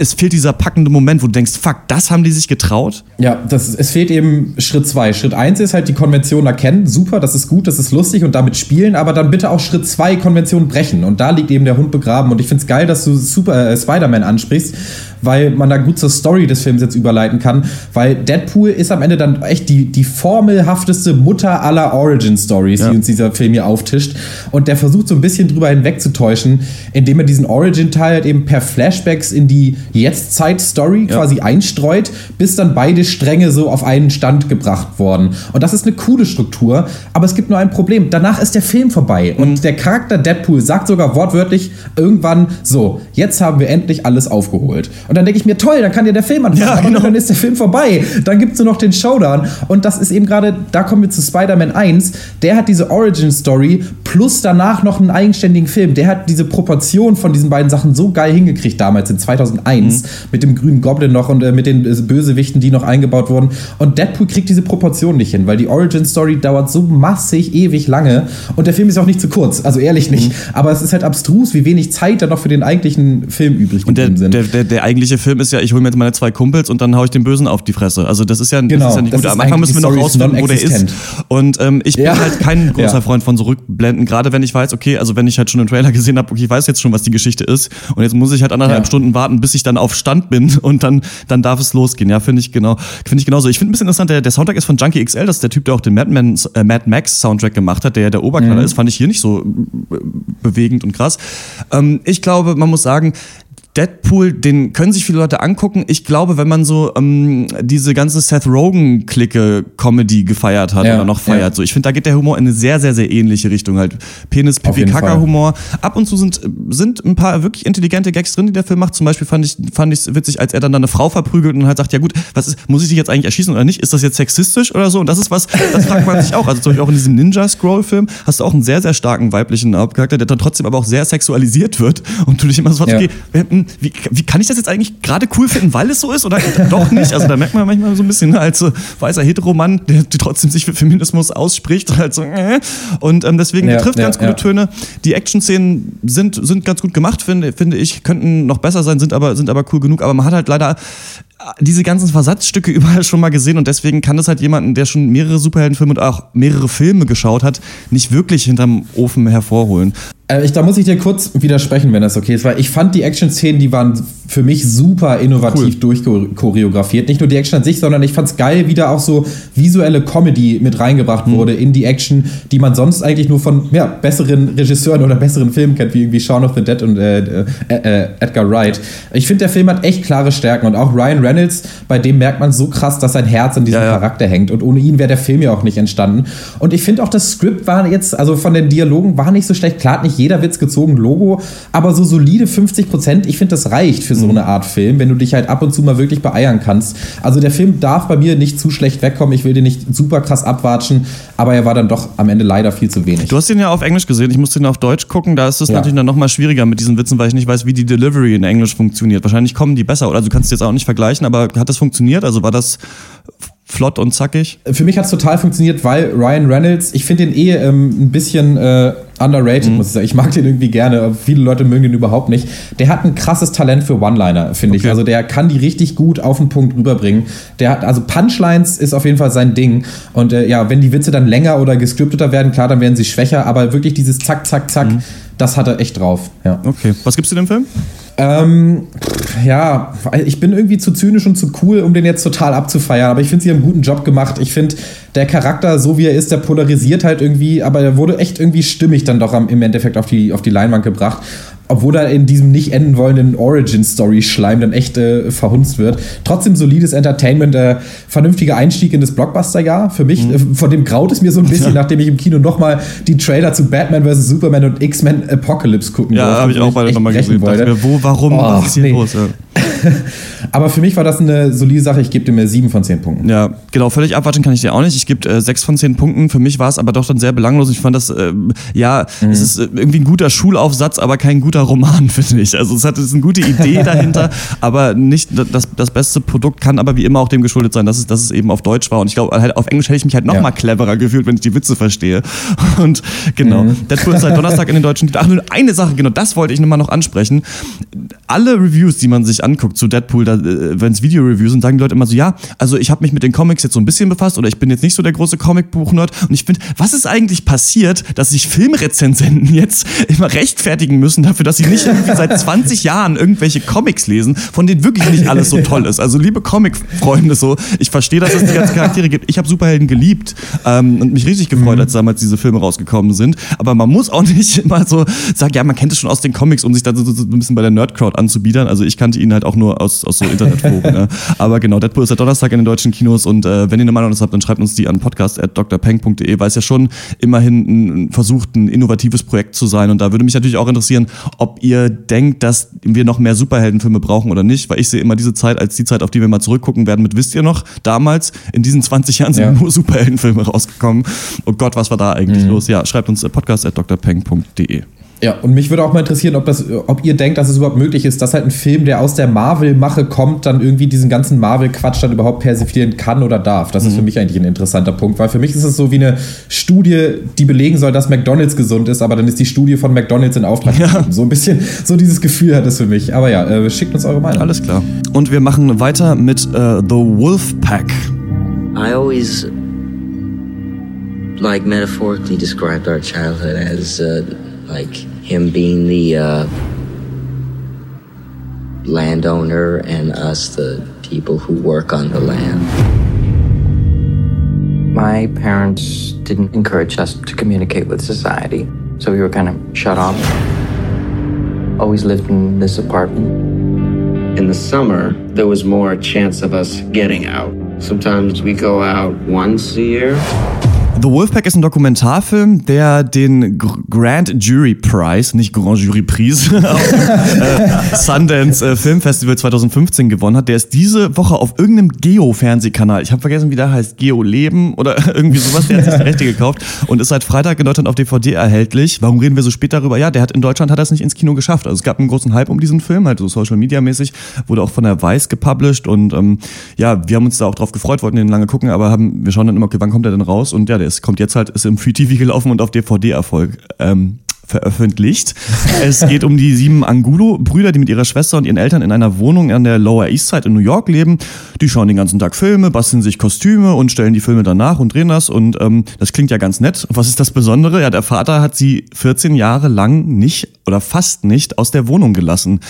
Es fehlt dieser packende Moment, wo du denkst, fuck, das haben die sich getraut.
Ja, das, es fehlt eben Schritt zwei. Schritt eins ist halt die Konvention erkennen. Super, das ist gut, das ist lustig und damit spielen, aber dann bitte auch Schritt zwei Konvention brechen. Und da liegt eben der Hund begraben. Und ich find's geil, dass du Super äh, Spider-Man ansprichst, weil man da gut zur Story des Films jetzt überleiten kann. Weil Deadpool ist am Ende dann echt die, die formelhafteste Mutter aller Origin-Stories, die uns dieser Film hier auftischt. Und der versucht so ein bisschen drüber hinwegzutäuschen, indem er diesen Origin-Teil halt eben per Flashbacks in die Jetztzeit-Story quasi einstreut, bis dann beide Stränge so auf einen Stand gebracht worden. Und das ist eine coole Struktur, aber es gibt nur ein Problem. Danach ist der Film vorbei
Mhm.
und der Charakter Deadpool sagt sogar wortwörtlich irgendwann so, jetzt haben wir endlich alles aufgeholt. Und dann denke ich mir, toll, dann kann ja der Film anfangen,
Ja,
aber
genau.
dann ist der Film vorbei. Dann gibt es nur noch den Showdown und das ist eben gerade, da kommen wir zu Spider-Man 1, der hat diese Origin-Story plus danach noch einen eigenständigen Film. Der hat diese Proportion von diesen beiden Sachen so geil hingekriegt damals in 2001 mit dem grünen Goblin noch und äh, mit den äh, Bösewichten, die noch eingebaut wurden. Und Deadpool kriegt diese Proportion nicht hin, weil die Origin-Story dauert so massig ewig lange und der Film ist auch nicht zu kurz, also ehrlich nicht. Aber es ist halt abstrus, wie wenig Zeit da noch für den eigentlichen Film übrig
Und der,
geblieben sind.
der, der, der eigentliche Film ist ja, ich hole mir jetzt meine zwei Kumpels und dann hau ich den Bösen auf die Fresse. Also das ist ja,
Genau,
das ist ja nicht gut. Am Anfang müssen wir noch rausfinden, wo der ist. Und ähm, ich bin
Ja.
halt kein (laughs) großer
Ja.
Freund von Zurückblenden, gerade wenn ich weiß, okay, also wenn ich halt schon einen Trailer gesehen habe, okay, ich weiß jetzt schon, was die Geschichte ist und jetzt muss ich halt anderthalb
Ja.
Stunden warten, bis ich dann auf Stand bin (laughs) und dann, dann darf es losgehen. Ja, finde ich genau, finde ich genauso. Ich finde ein bisschen interessant, der, der Soundtrack ist von Junkie XL, das ist der Typ, der auch den Mad, Man, äh, Mad Max Soundtrack gemacht hat, der ja der Oberknaller
Mhm.
ist, fand ich hier nicht so äh, bewegend und krass. Ähm, ich glaube, man muss sagen, Deadpool, den können sich viele Leute angucken. Ich glaube, wenn man so ähm, diese ganze Seth Rogen-Clique Comedy gefeiert hat
Ja,
oder noch feiert,
ja.
so ich finde, da geht der Humor in eine sehr, sehr, sehr ähnliche Richtung. Halt Penis, Pipi,
Fall.
Humor. Ab und zu sind, sind ein paar wirklich intelligente Gags drin, die der Film macht. Zum Beispiel fand ich fand ich witzig, als er dann, dann eine Frau verprügelt und halt sagt, ja gut, was ist, muss ich dich jetzt eigentlich erschießen oder nicht? Ist das jetzt sexistisch oder so? Und das ist was, das fragt man sich auch. Also zum Beispiel auch in diesem Ninja Scroll Film hast du auch einen sehr, sehr starken weiblichen Hauptcharakter, der dann trotzdem aber auch sehr sexualisiert wird und du dich immer so fragst,
Ja.
okay, hm, wie, wie kann ich das jetzt eigentlich gerade cool finden, weil es so ist oder doch nicht? Also da merkt man manchmal so ein bisschen ne, als weißer Heteromann, der, trotzdem sich für Feminismus ausspricht, halt so, äh. und ähm, deswegen
Ja,
trifft
ja,
ganz gute
ja.
Töne. Die Action-Szenen sind, sind ganz gut gemacht, finde, finde ich, könnten noch besser sein, sind aber, sind aber cool genug, aber man hat halt leider diese ganzen Versatzstücke (laughs) überall schon mal gesehen und deswegen kann das halt jemanden, der schon mehrere Superheldenfilme und auch mehrere Filme geschaut hat, nicht wirklich hinterm Ofen hervorholen.
Äh, ich, da muss ich dir kurz widersprechen, wenn das okay ist, weil ich fand die Action-Szenen, die waren für mich super innovativ durchchoreografiert. Nicht nur die Action an sich, sondern ich fand's geil, wie da auch so visuelle Comedy mit reingebracht wurde in die Action, die man sonst eigentlich nur von ja, besseren Regisseuren oder besseren Filmen kennt, wie irgendwie Shaun of the Dead und äh, äh, äh, Edgar Wright. Ich finde, der Film hat echt klare Stärken und auch Ryan Reynolds, bei dem merkt man so krass, dass sein Herz an diesem
Ja, ja.
Charakter hängt und ohne ihn wäre der Film ja auch nicht entstanden. Und ich finde auch, das Skript war jetzt, also von den Dialogen war nicht so schlecht. Klar hat nicht jeder Witz gezogen, Logo, aber so solide 50 Prozent, ich finde, das reicht für so
Mhm.
eine Art Film, wenn du dich halt ab und zu mal wirklich beeiern kannst. Also der Film darf bei mir nicht zu schlecht wegkommen, ich will den nicht super krass abwatschen, aber er war dann doch am Ende leider viel zu wenig.
Du hast ihn ja auf Englisch gesehen, ich musste ihn auf Deutsch gucken, da ist es
Ja.
natürlich dann nochmal schwieriger mit diesen Witzen, weil ich nicht weiß, wie die Delivery in Englisch funktioniert. Wahrscheinlich kommen die besser, oder also du kannst es jetzt auch nicht vergleichen, aber hat das funktioniert? Also war das flott und zackig?
Für mich hat es total funktioniert, weil Ryan Reynolds, ich finde den eh ähm, ein bisschen äh, underrated, muss ich sagen. Ich mag den irgendwie gerne, aber viele Leute mögen den überhaupt nicht. Der hat ein krasses Talent für One-Liner, finde ich.
Okay.
Also der kann die richtig gut auf den Punkt rüberbringen. Der hat, also Punchlines ist auf jeden Fall sein Ding. Und äh, ja, wenn die Witze dann länger oder gescripteter werden, klar, dann werden sie schwächer, aber wirklich dieses Zack, Zack, Zack, das hat er echt drauf. Ja.
Okay. Was gibst du dem Film?
Ähm, ja, ich bin irgendwie zu zynisch und zu cool, um den jetzt total abzufeiern, aber ich finde, sie haben einen guten Job gemacht. Ich finde, der Charakter, so wie er ist, der polarisiert halt irgendwie, aber der wurde echt irgendwie stimmig dann doch am, im Endeffekt auf die, auf die Leinwand gebracht. Obwohl er in diesem nicht enden wollenden Origin-Story-Schleim dann echt äh, verhunzt wird. Trotzdem solides Entertainment, äh, vernünftiger Einstieg in das Blockbuster-Jahr für mich. Äh, von dem graut es mir so ein bisschen, (laughs) nachdem ich im Kino nochmal die Trailer zu Batman vs. Superman und X-Men Apocalypse gucken
Ja,
durfte,
habe ich auch beide nochmal gesehen. Dachte
wollte.
mir, wo, warum,
Oh,
was ist hier
nee.
los? Ja. (laughs)
Aber für mich war das eine solide Sache. Ich gebe dir mir sieben von zehn Punkten.
Ja, genau, völlig abwatschen kann ich dir auch nicht. Ich gebe äh, sechs von zehn Punkten. Für mich war es aber doch dann sehr belanglos. Ich fand das, ähm, ja,
Mhm.
es ist äh, irgendwie ein guter Schulaufsatz, aber kein guter Roman, (laughs) finde ich. Also es hat es ist eine gute Idee (laughs) dahinter, aber nicht das, das beste Produkt kann aber wie immer auch dem geschuldet sein, dass es, dass es eben auf Deutsch war. Und ich glaube, halt, auf Englisch hätte ich mich halt noch
Ja.
mal cleverer gefühlt, wenn ich die Witze verstehe. Und genau,
Mhm.
Deadpool ist seit Donnerstag in den deutschen Ach, nur eine Sache, genau, das wollte ich nochmal noch ansprechen. Alle Reviews, die man sich anguckt zu Deadpool, da, äh, wenn es Video-Reviews sind, sagen die Leute immer so, ja, also ich habe mich mit den Comics jetzt so ein bisschen befasst oder ich bin jetzt nicht so der große Comicbuch-Nerd und ich finde, was ist eigentlich passiert, dass sich Filmrezensenten (laughs) jetzt immer rechtfertigen müssen dafür, dass sie nicht irgendwie seit (laughs) 20 Jahren irgendwelche Comics lesen, von denen wirklich nicht alles so toll ist. Also liebe Comic-Freunde, so, ich verstehe, dass es die ganzen Charaktere gibt. Ich habe Superhelden geliebt ähm, und mich richtig gefreut, als damals diese Filme rausgekommen sind. Aber man muss auch (laughs) nicht immer so sagen, ja, man kennt es schon aus den Comics, um sich dann so, so ein bisschen bei der Nerd-Crowd anzubiedern. Also ich kannte ihn halt auch nur aus, aus so Internetforen. ne? Aber genau, Deadpool ist seit Donnerstag in den deutschen Kinos und äh, wenn ihr eine Meinung dazu habt, dann schreibt uns die an podcast.drpeng.de, weil es ja schon immerhin ein, versucht, ein innovatives Projekt zu sein. Und da würde mich natürlich auch interessieren, ob ihr denkt, dass wir noch mehr Superheldenfilme brauchen oder nicht, weil ich sehe immer diese Zeit als die Zeit, auf die wir mal zurückgucken werden mit, wisst ihr noch, damals, in diesen 20 Jahren sind
Ja.
nur Superheldenfilme rausgekommen. Oh Gott, was war da eigentlich los? Ja, schreibt uns äh, podcast.drpeng.de.
Ja, und mich würde auch mal interessieren, ob, das, ob ihr denkt, dass es überhaupt möglich ist, dass halt ein Film, der aus der Marvel-Mache kommt, dann irgendwie diesen ganzen Marvel-Quatsch dann überhaupt persiflieren kann oder darf. Das ist für mich eigentlich ein interessanter Punkt, weil für mich ist es so wie eine Studie, die belegen soll, dass McDonalds gesund ist, aber dann ist die Studie von McDonalds in Auftrag gegeben. So ein bisschen, so dieses Gefühl hat es für mich. Aber ja, äh, schickt uns eure Meinung.
Alles klar. Und wir machen weiter mit äh, The Wolf Pack.
I always, like, metaphorically described our childhood as, uh, like, him being the, uh, landowner and us the people who work on the land.
My parents didn't encourage us to communicate with society, so we were kind of shut off. Always lived in this apartment.
In the summer, there was more chance of us getting out. Sometimes we go out once a year.
The Wolfpack ist ein Dokumentarfilm, der den Gr- Grand Jury Prize, nicht Grand Jury Prize, (laughs) äh, Sundance äh, Film Festival 2015 gewonnen hat. Der ist diese Woche auf irgendeinem Geo-Fernsehkanal, ich habe vergessen, wie der heißt, Geo Leben oder (laughs) irgendwie sowas, der hat sich die Rechte gekauft und ist seit Freitag in Deutschland auf DVD erhältlich. Warum reden wir so spät darüber? Ja, der hat in Deutschland hat es nicht ins Kino geschafft. Also es gab einen großen Hype um diesen Film, halt so Social Media mäßig, wurde auch von der Weiß gepublished und ähm, ja, wir haben uns da auch drauf gefreut, wollten den lange gucken, aber haben, wir schauen dann immer, okay, wann kommt er denn raus? Und ja, der ist, kommt jetzt halt, ist im Free TV gelaufen und auf DVD-Erfolg. Ähm, veröffentlicht. Es geht um die sieben Angulo-Brüder, die mit ihrer Schwester und ihren Eltern in einer Wohnung an der Lower East Side in New York leben. Die schauen den ganzen Tag Filme, basteln sich Kostüme und stellen die Filme danach und drehen das. Und ähm, das klingt ja ganz nett. Was ist das Besondere? Ja, der Vater hat sie 14 Jahre lang nicht oder fast nicht aus der Wohnung gelassen.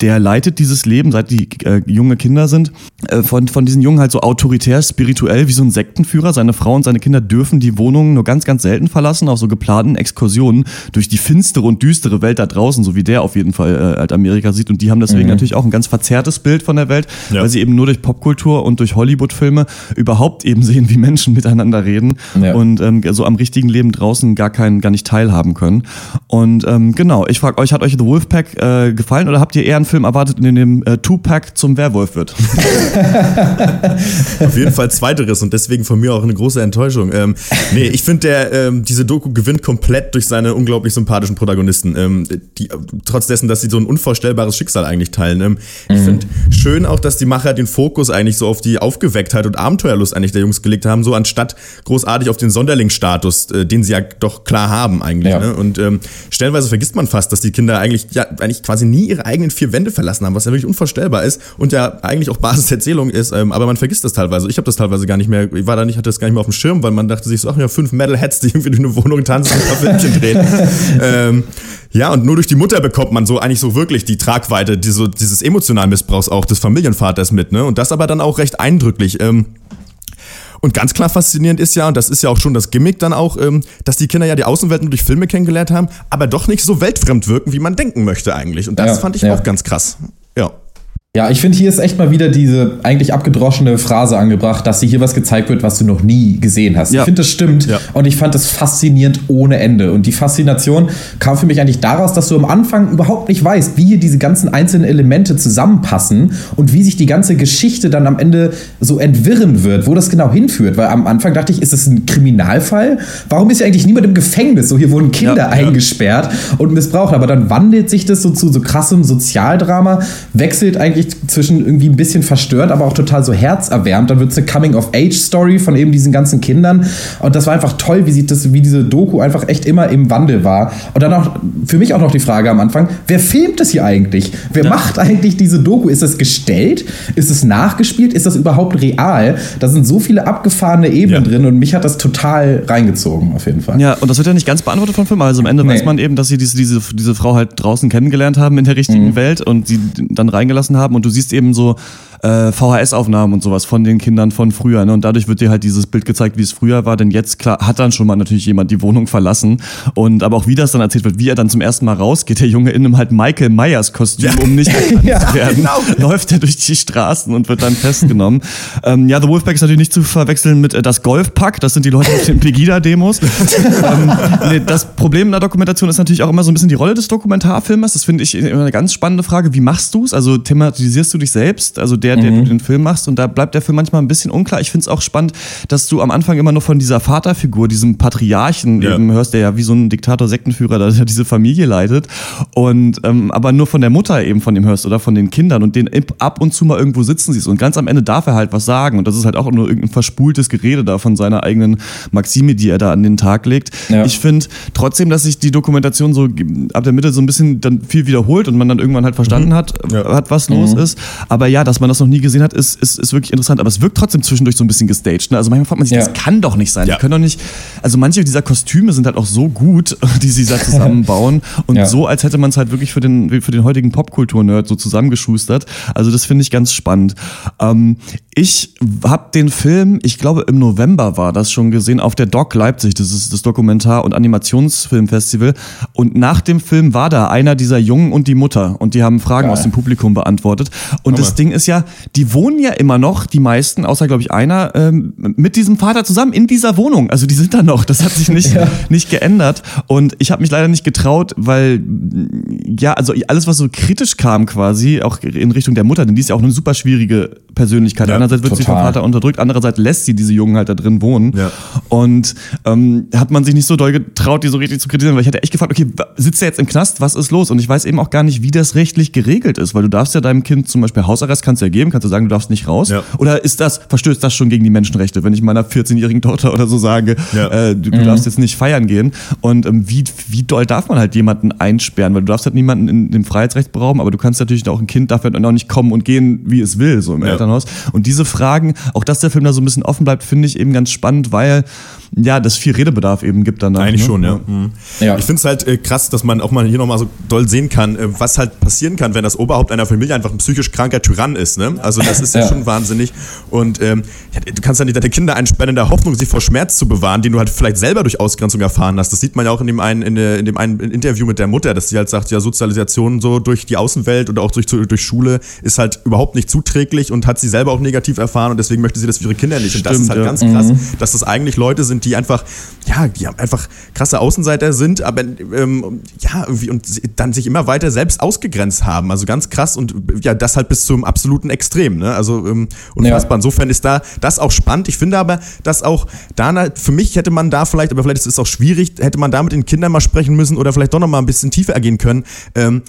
Der leitet dieses Leben, seit die äh, junge Kinder sind, äh, von, von diesen Jungen halt so autoritär, spirituell wie so ein Sektenführer. Seine Frau und seine Kinder dürfen die Wohnung nur ganz, ganz selten verlassen, auf so geplanten Exkursionen durch die finstere und düstere Welt da draußen, so wie der auf jeden Fall äh, halt Amerika sieht. Und die haben deswegen
Mhm.
natürlich auch ein ganz verzerrtes Bild von der Welt,
Ja.
weil sie eben nur durch Popkultur und durch Hollywood-Filme überhaupt eben sehen, wie Menschen miteinander reden
Ja.
und ähm, so am richtigen Leben draußen gar keinen, gar nicht teilhaben können. Und ähm, genau, ich frage euch, hat euch The Wolfpack äh, gefallen oder habt ihr eher einen Film erwartet, in dem äh, Tupac zum Werwolf wird? (laughs)
Auf jeden Fall zweiteres und deswegen von mir auch eine große Enttäuschung. Ähm, nee, ich finde, der ähm, diese Doku gewinnt komplett durch seine unglaublich sympathischen Protagonisten. Ähm, die, trotz dessen, dass sie so ein unvorstellbares Schicksal eigentlich teilen. Ähm, Ich finde schön auch, dass die Macher den Fokus eigentlich so auf die Aufgewecktheit und Abenteuerlust eigentlich der Jungs gelegt haben, so anstatt großartig auf den Sonderlingsstatus, äh, den sie ja doch klar haben eigentlich.
Ja.
Ne? Und ähm, stellenweise vergisst man fast, dass die Kinder eigentlich ja eigentlich quasi nie ihre eigenen vier Wände verlassen haben, was ja wirklich unvorstellbar ist und ja eigentlich auch Basis der Erzählung ist, ähm, aber man vergisst das teilweise. Ich habe das teilweise gar nicht mehr, ich war da nicht, hatte das gar nicht mehr auf dem Schirm, weil man dachte sich so, ach ja, fünf Metalheads, die irgendwie durch eine Wohnung tanzen und ein paar Filmchen drehen. (laughs) ähm, ja, und nur durch die Mutter bekommt man so eigentlich so wirklich die Tragweite diese, dieses emotionalen Missbrauchs auch des Familienvaters mit, ne? Und das aber dann auch recht eindrücklich. Ähm, und ganz klar faszinierend ist ja, und das ist ja auch schon das Gimmick dann auch, ähm, dass die Kinder ja die Außenwelt nur durch Filme kennengelernt haben, aber doch nicht so weltfremd wirken, wie man denken möchte eigentlich. Und das
Ja,
fand ich
ja.
auch ganz krass. Ja.
Ja, ich finde, hier ist echt mal wieder diese eigentlich abgedroschene Phrase angebracht, dass dir hier was gezeigt wird, was du noch nie gesehen hast.
Ja.
Ich finde, das stimmt.
Ja.
Und ich fand das faszinierend ohne Ende. Und die Faszination kam für mich eigentlich daraus, dass du am Anfang überhaupt nicht weißt, wie hier diese ganzen einzelnen Elemente zusammenpassen und wie sich die ganze Geschichte dann am Ende so entwirren wird, wo das genau hinführt. Weil am Anfang dachte ich, ist das ein Kriminalfall? Warum ist hier eigentlich niemand im Gefängnis? So, hier wurden Kinder
ja.
eingesperrt und missbraucht. Aber dann wandelt sich das so zu so krassem Sozialdrama, wechselt eigentlich zwischen irgendwie ein bisschen verstört, aber auch total so herzerwärmt. Dann wird es eine Coming-of-Age-Story von eben diesen ganzen Kindern. Und das war einfach toll, wie, sich das, wie diese Doku einfach echt immer im Wandel war. Und dann auch für mich auch noch die Frage am Anfang, wer filmt das hier eigentlich? Wer macht eigentlich diese Doku? Ist das gestellt? Ist es nachgespielt? Ist das überhaupt real? Da sind so viele abgefahrene Ebenen
Ja.
drin und mich hat das total reingezogen, auf jeden Fall.
Ja, und das wird ja nicht ganz beantwortet vom Film. Also am Ende
Nee.
weiß man eben, dass sie diese, diese, diese Frau halt draußen kennengelernt haben in der richtigen
Mhm.
Welt und sie dann reingelassen haben. Und du siehst eben so äh, VHS-Aufnahmen und sowas von den Kindern von früher. Ne? Und dadurch wird dir halt dieses Bild gezeigt, wie es früher war. Denn jetzt, klar, hat dann schon mal natürlich jemand die Wohnung verlassen. Und aber auch wie das dann erzählt wird, wie er dann zum ersten Mal rausgeht, der Junge in einem halt Michael Myers Kostüm,
Ja.
um nicht (laughs) erkannt
Ja,
zu werden,
genau.
läuft er durch die Straßen und wird dann festgenommen. (laughs) ähm, ja, The Wolfpack ist natürlich nicht zu verwechseln mit äh, das Golfpack. Das sind die Leute auf den Pegida-Demos. (laughs) ähm, nee, das Problem in der Dokumentation ist natürlich auch immer so ein bisschen die Rolle des Dokumentarfilmers. Das finde ich immer eine ganz spannende Frage. Wie machst du es? Also thematisierst du dich selbst, also der, der du den Film machst, und da bleibt der Film manchmal ein bisschen unklar. Ich finde es auch spannend, dass du am Anfang immer nur von dieser Vaterfigur, diesem Patriarchen
Ja.
eben hörst, der ja wie so ein Diktator, Sektenführer, da der diese Familie leitet. Und ähm, aber nur von der Mutter eben von dem hörst oder von den Kindern und den ab und zu mal irgendwo sitzen siehst. Und ganz am Ende darf er halt was sagen. Und das ist halt auch nur irgendein verspultes Gerede da von seiner eigenen Maxime, die er da an den Tag legt.
Ja.
Ich finde trotzdem, dass sich die Dokumentation so ab der Mitte so ein bisschen dann viel wiederholt und man dann irgendwann halt verstanden hat,
Ja.
hat, was los ist. Aber ja, dass man das noch nie gesehen hat, ist, ist, ist wirklich interessant. Aber es wirkt trotzdem zwischendurch so ein bisschen gestaged. Ne? Also manchmal fragt man sich,
Ja.
das kann doch nicht sein.
Ja.
Die können doch nicht. Also manche dieser Kostüme sind halt auch so gut, (laughs) die sie da zusammenbauen. (laughs) Und
Ja.
so, als hätte man es halt wirklich für den, für den heutigen Popkultur-Nerd so zusammengeschustert. Also das finde ich ganz spannend. Ähm, Ich habe den Film, ich glaube im November war das schon gesehen, auf der Doc Leipzig. Das ist das Dokumentar- und Animationsfilmfestival. Und nach dem Film war da einer dieser Jungen und die Mutter. Und die haben Fragen
Geil.
aus dem Publikum beantwortet. Und das Ding ist ja, die wohnen ja immer noch, die meisten, außer glaube ich einer, ähm, mit diesem Vater zusammen in dieser Wohnung. Also die sind da noch. Das hat sich nicht, (laughs) nicht geändert. Und ich habe mich leider nicht getraut, weil ja, also alles, was so kritisch kam quasi, auch in Richtung der Mutter, denn die ist ja auch eine super schwierige Persönlichkeit.
Ja,
Einerseits wird sie vom
total.
Vater unterdrückt, andererseits lässt sie diese Jungen halt da drin wohnen.
Ja.
Und ähm, hat man sich nicht so doll getraut, die so richtig zu kritisieren, weil ich hätte echt gefragt, okay, sitzt er jetzt im Knast, was ist los? Und ich weiß eben auch gar nicht, wie das rechtlich geregelt ist, weil du darfst ja deinem Kind zum Beispiel Hausarrest kannst du ja geben, kannst du sagen, du darfst nicht raus.
Ja.
Oder ist das, verstößt das schon gegen die Menschenrechte, wenn ich meiner 14-jährigen Tochter oder so sage,
Ja.
äh, du, du darfst jetzt nicht feiern gehen? Und ähm, wie, wie doll darf man halt jemanden einsperren? Weil du darfst halt niemanden in dem Freiheitsrecht berauben, aber du kannst natürlich auch ein Kind darf halt auch nicht kommen und gehen, wie es will, so im
Ja.
Elternhaus. Und diese Fragen, auch dass der Film da so ein bisschen offen bleibt, finde ich eben ganz spannend, weil ja, das viel Redebedarf eben gibt danach.
Eigentlich
ne?
schon, ja. Mhm.
Ja.
Ich finde es halt äh, krass, dass man auch mal hier nochmal so doll sehen kann, äh, was halt passieren kann, wenn das Oberhaupt einer Familie einfach ein psychisch kranker Tyrann ist. Ne? Also das ist ja, schon wahnsinnig. Und ähm, ja, du kannst ja nicht deine Kinder einsperren in der Hoffnung, sie vor Schmerz zu bewahren, den du halt vielleicht selber durch Ausgrenzung erfahren hast. Das sieht man ja auch in dem einen, in, in dem einen Interview mit der Mutter, dass sie halt sagt, ja, Sozialisation so durch die Außenwelt oder auch durch, durch Schule ist halt überhaupt nicht zuträglich und hat sie selber auch negativ erfahren und deswegen möchte sie das für ihre Kinder nicht. Und das
Stimmt,
ist halt
ja.
ganz krass, dass das eigentlich Leute sind, die einfach, ja, die einfach krasse Außenseiter sind, aber ähm, ja, irgendwie und dann sich immer weiter selbst ausgegrenzt haben. Also ganz krass und ja, das halt bis zum absoluten Extrem. Ne? Also ähm, unfassbar. Insofern ist da das auch spannend. Ich finde aber, dass auch da, für mich hätte man da vielleicht, aber vielleicht ist es auch schwierig, hätte man da mit den Kindern mal sprechen müssen oder vielleicht doch noch mal ein bisschen tiefer ergehen können. Ähm,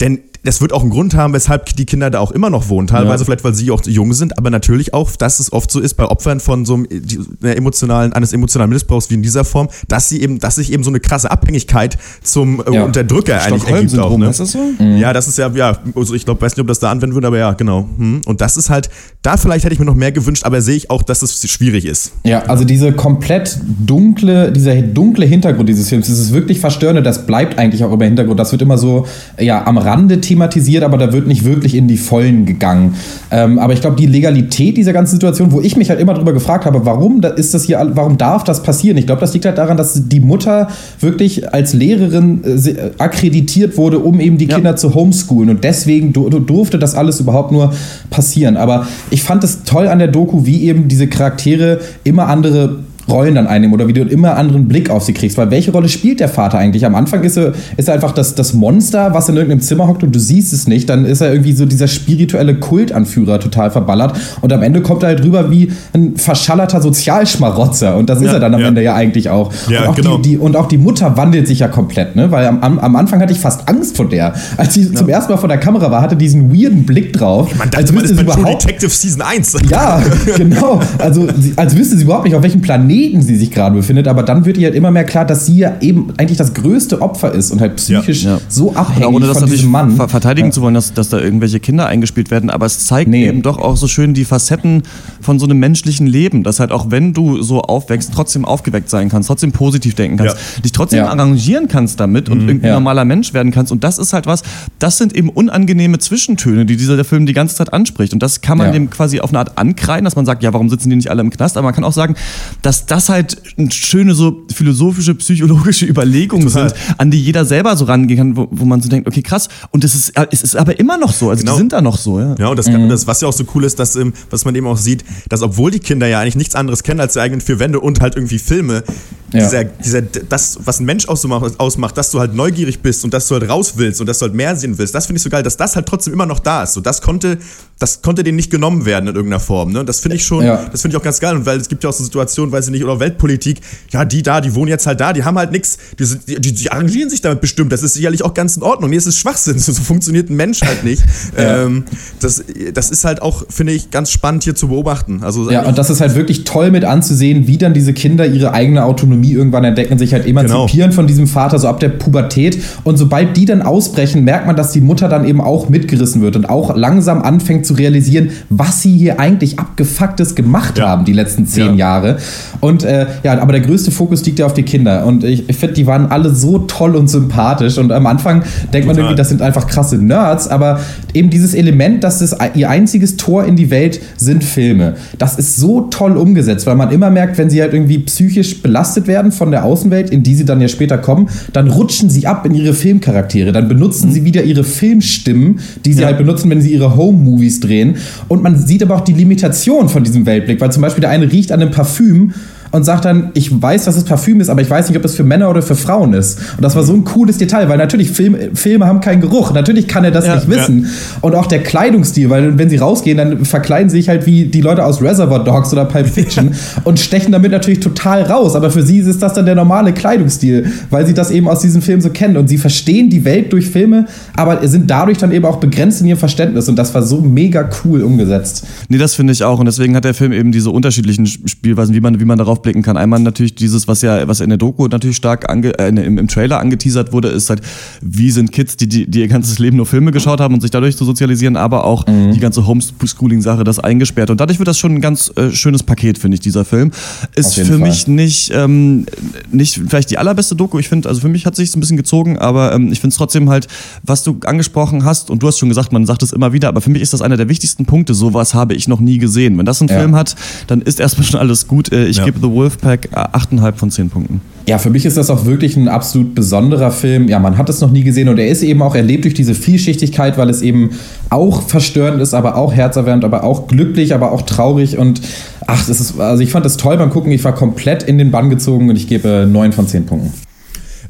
denn das wird auch einen Grund haben, weshalb die Kinder da auch immer noch wohnen. Teilweise
Ja.
vielleicht, weil sie auch jung sind, aber natürlich auch, dass es oft so ist bei Opfern von so einem die- einer emotionalen, eines emotionalen Missbrauchs wie in dieser Form, dass sie eben, dass sich eben so eine krasse Abhängigkeit zum äh,
Ja.
Unterdrücker eigentlich ergibt auch. Ne?
heißt das so?
Ja, das ist ja, ja, also ich glaube, weiß nicht, ob das da anwenden würde, aber ja, genau. Hm. Und das ist halt, da vielleicht hätte ich mir noch mehr gewünscht, aber sehe ich auch, dass es schwierig ist.
Ja, also diese komplett dunkle, dieser dunkle Hintergrund dieses Films, das ist wirklich verstörend, das bleibt eigentlich auch über Hintergrund. Das wird immer so ja, am Rande thematisiert, aber da wird nicht wirklich in die Vollen gegangen. Ähm, aber ich glaube, die Legalität dieser ganzen Situation, wo ich mich halt immer drüber gefragt habe, warum da ist das hier, warum darf das passieren? Ich glaube, das liegt halt daran, dass die Mutter wirklich als Lehrerin äh, se- akkreditiert wurde, um eben die Kinder zu homeschoolen. Und deswegen du- du- durfte das alles überhaupt nur passieren. Aber ich fand es toll an der Doku, wie eben diese Charaktere immer andere Rollen dann einnehmen oder wie du immer anderen Blick auf sie kriegst. Weil welche Rolle spielt der Vater eigentlich? Am Anfang ist er, ist er einfach das, das Monster, was in irgendeinem Zimmer hockt und du siehst es nicht. Dann ist er irgendwie so dieser spirituelle Kultanführer total verballert. Und am Ende kommt er halt rüber wie ein verschallerter Sozialschmarotzer. Und das ist
Ja,
er dann am
ja.
Ende ja eigentlich auch.
Ja,
und, auch
genau.
die, die, und auch die Mutter wandelt sich ja komplett, ne? Weil am, am, am Anfang hatte ich fast Angst vor der. Als sie zum ersten Mal vor der Kamera war, hatte diesen weirden Blick drauf.
Man dachte,
als
man
wüsste
ist bei
überhaupt
Detective Season 1.
ja, (laughs) genau. Also, als wüsste sie überhaupt nicht, auf welchem Planeten sie sich gerade befindet. Aber dann wird ihr halt immer mehr klar, dass sie ja eben eigentlich das größte Opfer ist und halt psychisch
Ja.
so abhängig
auch ohne das
von
natürlich
diesem Mann.
ver verteidigen zu wollen, dass, dass da irgendwelche Kinder eingespielt werden, aber es zeigt
Nee.
eben doch auch so schön die Facetten von so einem menschlichen Leben, dass halt auch wenn du so aufwächst, trotzdem aufgeweckt sein kannst, trotzdem positiv denken kannst, dich trotzdem
Ja.
arrangieren kannst damit und irgendwie
Ja.
normaler Mensch werden kannst und das ist halt was, das sind eben unangenehme Zwischentöne, die dieser Film die ganze Zeit anspricht und das kann man
Ja.
dem quasi auf eine Art ankreiden, dass man sagt, ja, warum sitzen die nicht alle im Knast, aber man kann auch sagen, dass das halt eine schöne so philosophische, psychologische Überlegungen
Total.
sind, an die jeder selber so rangehen kann, wo, wo man so denkt, okay, krass. Und es ist, es ist aber immer noch so. Also
Genau.
die sind da noch so, ja.
Ja, und das, kann, das, was ja auch so cool ist, dass, ähm, was man eben auch sieht, dass obwohl die Kinder ja eigentlich nichts anderes kennen als die eigenen vier Wände und halt irgendwie Filme,
Ja.
dieser, dieser, das, was ein Mensch ausmacht, ausmacht, dass du halt neugierig bist und dass du halt raus willst und dass du halt mehr sehen willst, das finde ich so geil, dass das halt trotzdem immer noch da ist. So, das konnte, das konnte denen nicht genommen werden in irgendeiner Form. Ne? Das finde ich schon,
Ja.
das finde ich auch ganz geil. Und weil es gibt ja auch so Situationen, weiß ich nicht, oder Weltpolitik, ja, die da, die wohnen jetzt halt da, die haben halt nichts, die, die, die, die arrangieren sich damit bestimmt. Das ist sicherlich auch ganz in Ordnung. Nee, es ist Schwachsinn. (laughs) So, so funktioniert ein Mensch halt nicht. (laughs)
Ja.
ähm, das, das ist halt auch, finde ich, ganz spannend hier zu beobachten. Also
Ja, und das ist halt wirklich toll mit anzusehen, wie dann diese Kinder ihre eigene Autonomie Autonomie irgendwann entdecken, sich halt emanzipieren
Genau.
von diesem Vater, so ab der Pubertät. Und sobald die dann ausbrechen, merkt man, dass die Mutter dann eben auch mitgerissen wird und auch langsam anfängt zu realisieren, was sie hier eigentlich abgefucktes gemacht haben die letzten zehn Jahre. Und äh, ja, aber der größte Fokus liegt ja auf die Kinder. Und ich, ich finde, die waren alle so toll und sympathisch. Und am Anfang denkt man
Total.
irgendwie, das sind einfach krasse Nerds, aber eben dieses Element, dass es ihr einziges Tor in die Welt sind Filme. Das ist so toll umgesetzt, weil man immer merkt, wenn sie halt irgendwie psychisch belastet werden von der Außenwelt, in die sie dann ja später kommen, dann rutschen sie ab in ihre Filmcharaktere. Dann benutzen sie wieder ihre Filmstimmen, die sie halt benutzen, wenn sie ihre Home-Movies drehen. Und man sieht aber auch die Limitation von diesem Weltblick, weil zum Beispiel der eine riecht an einem Parfüm und sagt dann, ich weiß, dass es Parfüm ist, aber ich weiß nicht, ob es für Männer oder für Frauen ist. Und das war so ein cooles Detail, weil natürlich Film, Filme haben keinen Geruch. Natürlich kann er das
Ja,
nicht wissen. Und auch der Kleidungsstil, weil wenn sie rausgehen, dann verkleiden sie sich halt wie die Leute aus Reservoir Dogs oder Pulp Fiction (laughs) und stechen damit natürlich total raus. Aber für sie ist das dann der normale Kleidungsstil, weil sie das eben aus diesem Film so kennen. Und sie verstehen die Welt durch Filme, aber sind dadurch dann eben auch begrenzt in ihrem Verständnis. Und das war so mega cool umgesetzt.
Nee, das finde ich auch. Und deswegen hat der Film eben diese unterschiedlichen Sp- Spielweisen, wie man, wie man darauf blicken kann. Einmal natürlich dieses, was ja, was in der Doku natürlich stark ange, äh, im, im Trailer angeteasert wurde, ist halt, wie sind Kids, die, die, die ihr ganzes Leben nur Filme geschaut haben und sich dadurch zu sozialisieren, aber auch die ganze Homeschooling-Sache, das eingesperrt. Und dadurch wird das schon ein ganz äh, schönes Paket, finde ich, dieser Film. Ist für
Fall.
mich nicht, ähm, nicht vielleicht die allerbeste Doku. Ich finde, also für mich hat sich ein bisschen gezogen, aber ähm, ich finde es trotzdem halt, was du angesprochen hast, und du hast schon gesagt, man sagt es immer wieder, aber für mich ist das einer der wichtigsten Punkte. Sowas habe ich noch nie gesehen. Wenn das ein
Ja.
Film hat, dann ist erstmal schon alles gut. Äh, Ich
Ja.
gebe The Wolfpack äh, 8,5 von 10 Punkten.
Ja, für mich ist das auch wirklich ein absolut besonderer Film. Ja, man hat es noch nie gesehen und er ist eben auch, er lebt durch diese Vielschichtigkeit, weil es eben auch verstörend ist, aber auch herzerwärmend, aber auch glücklich, aber auch traurig und ach, das ist, also ich fand das toll beim Gucken. Ich war komplett in den Bann gezogen und ich gebe 9 von 10 Punkten.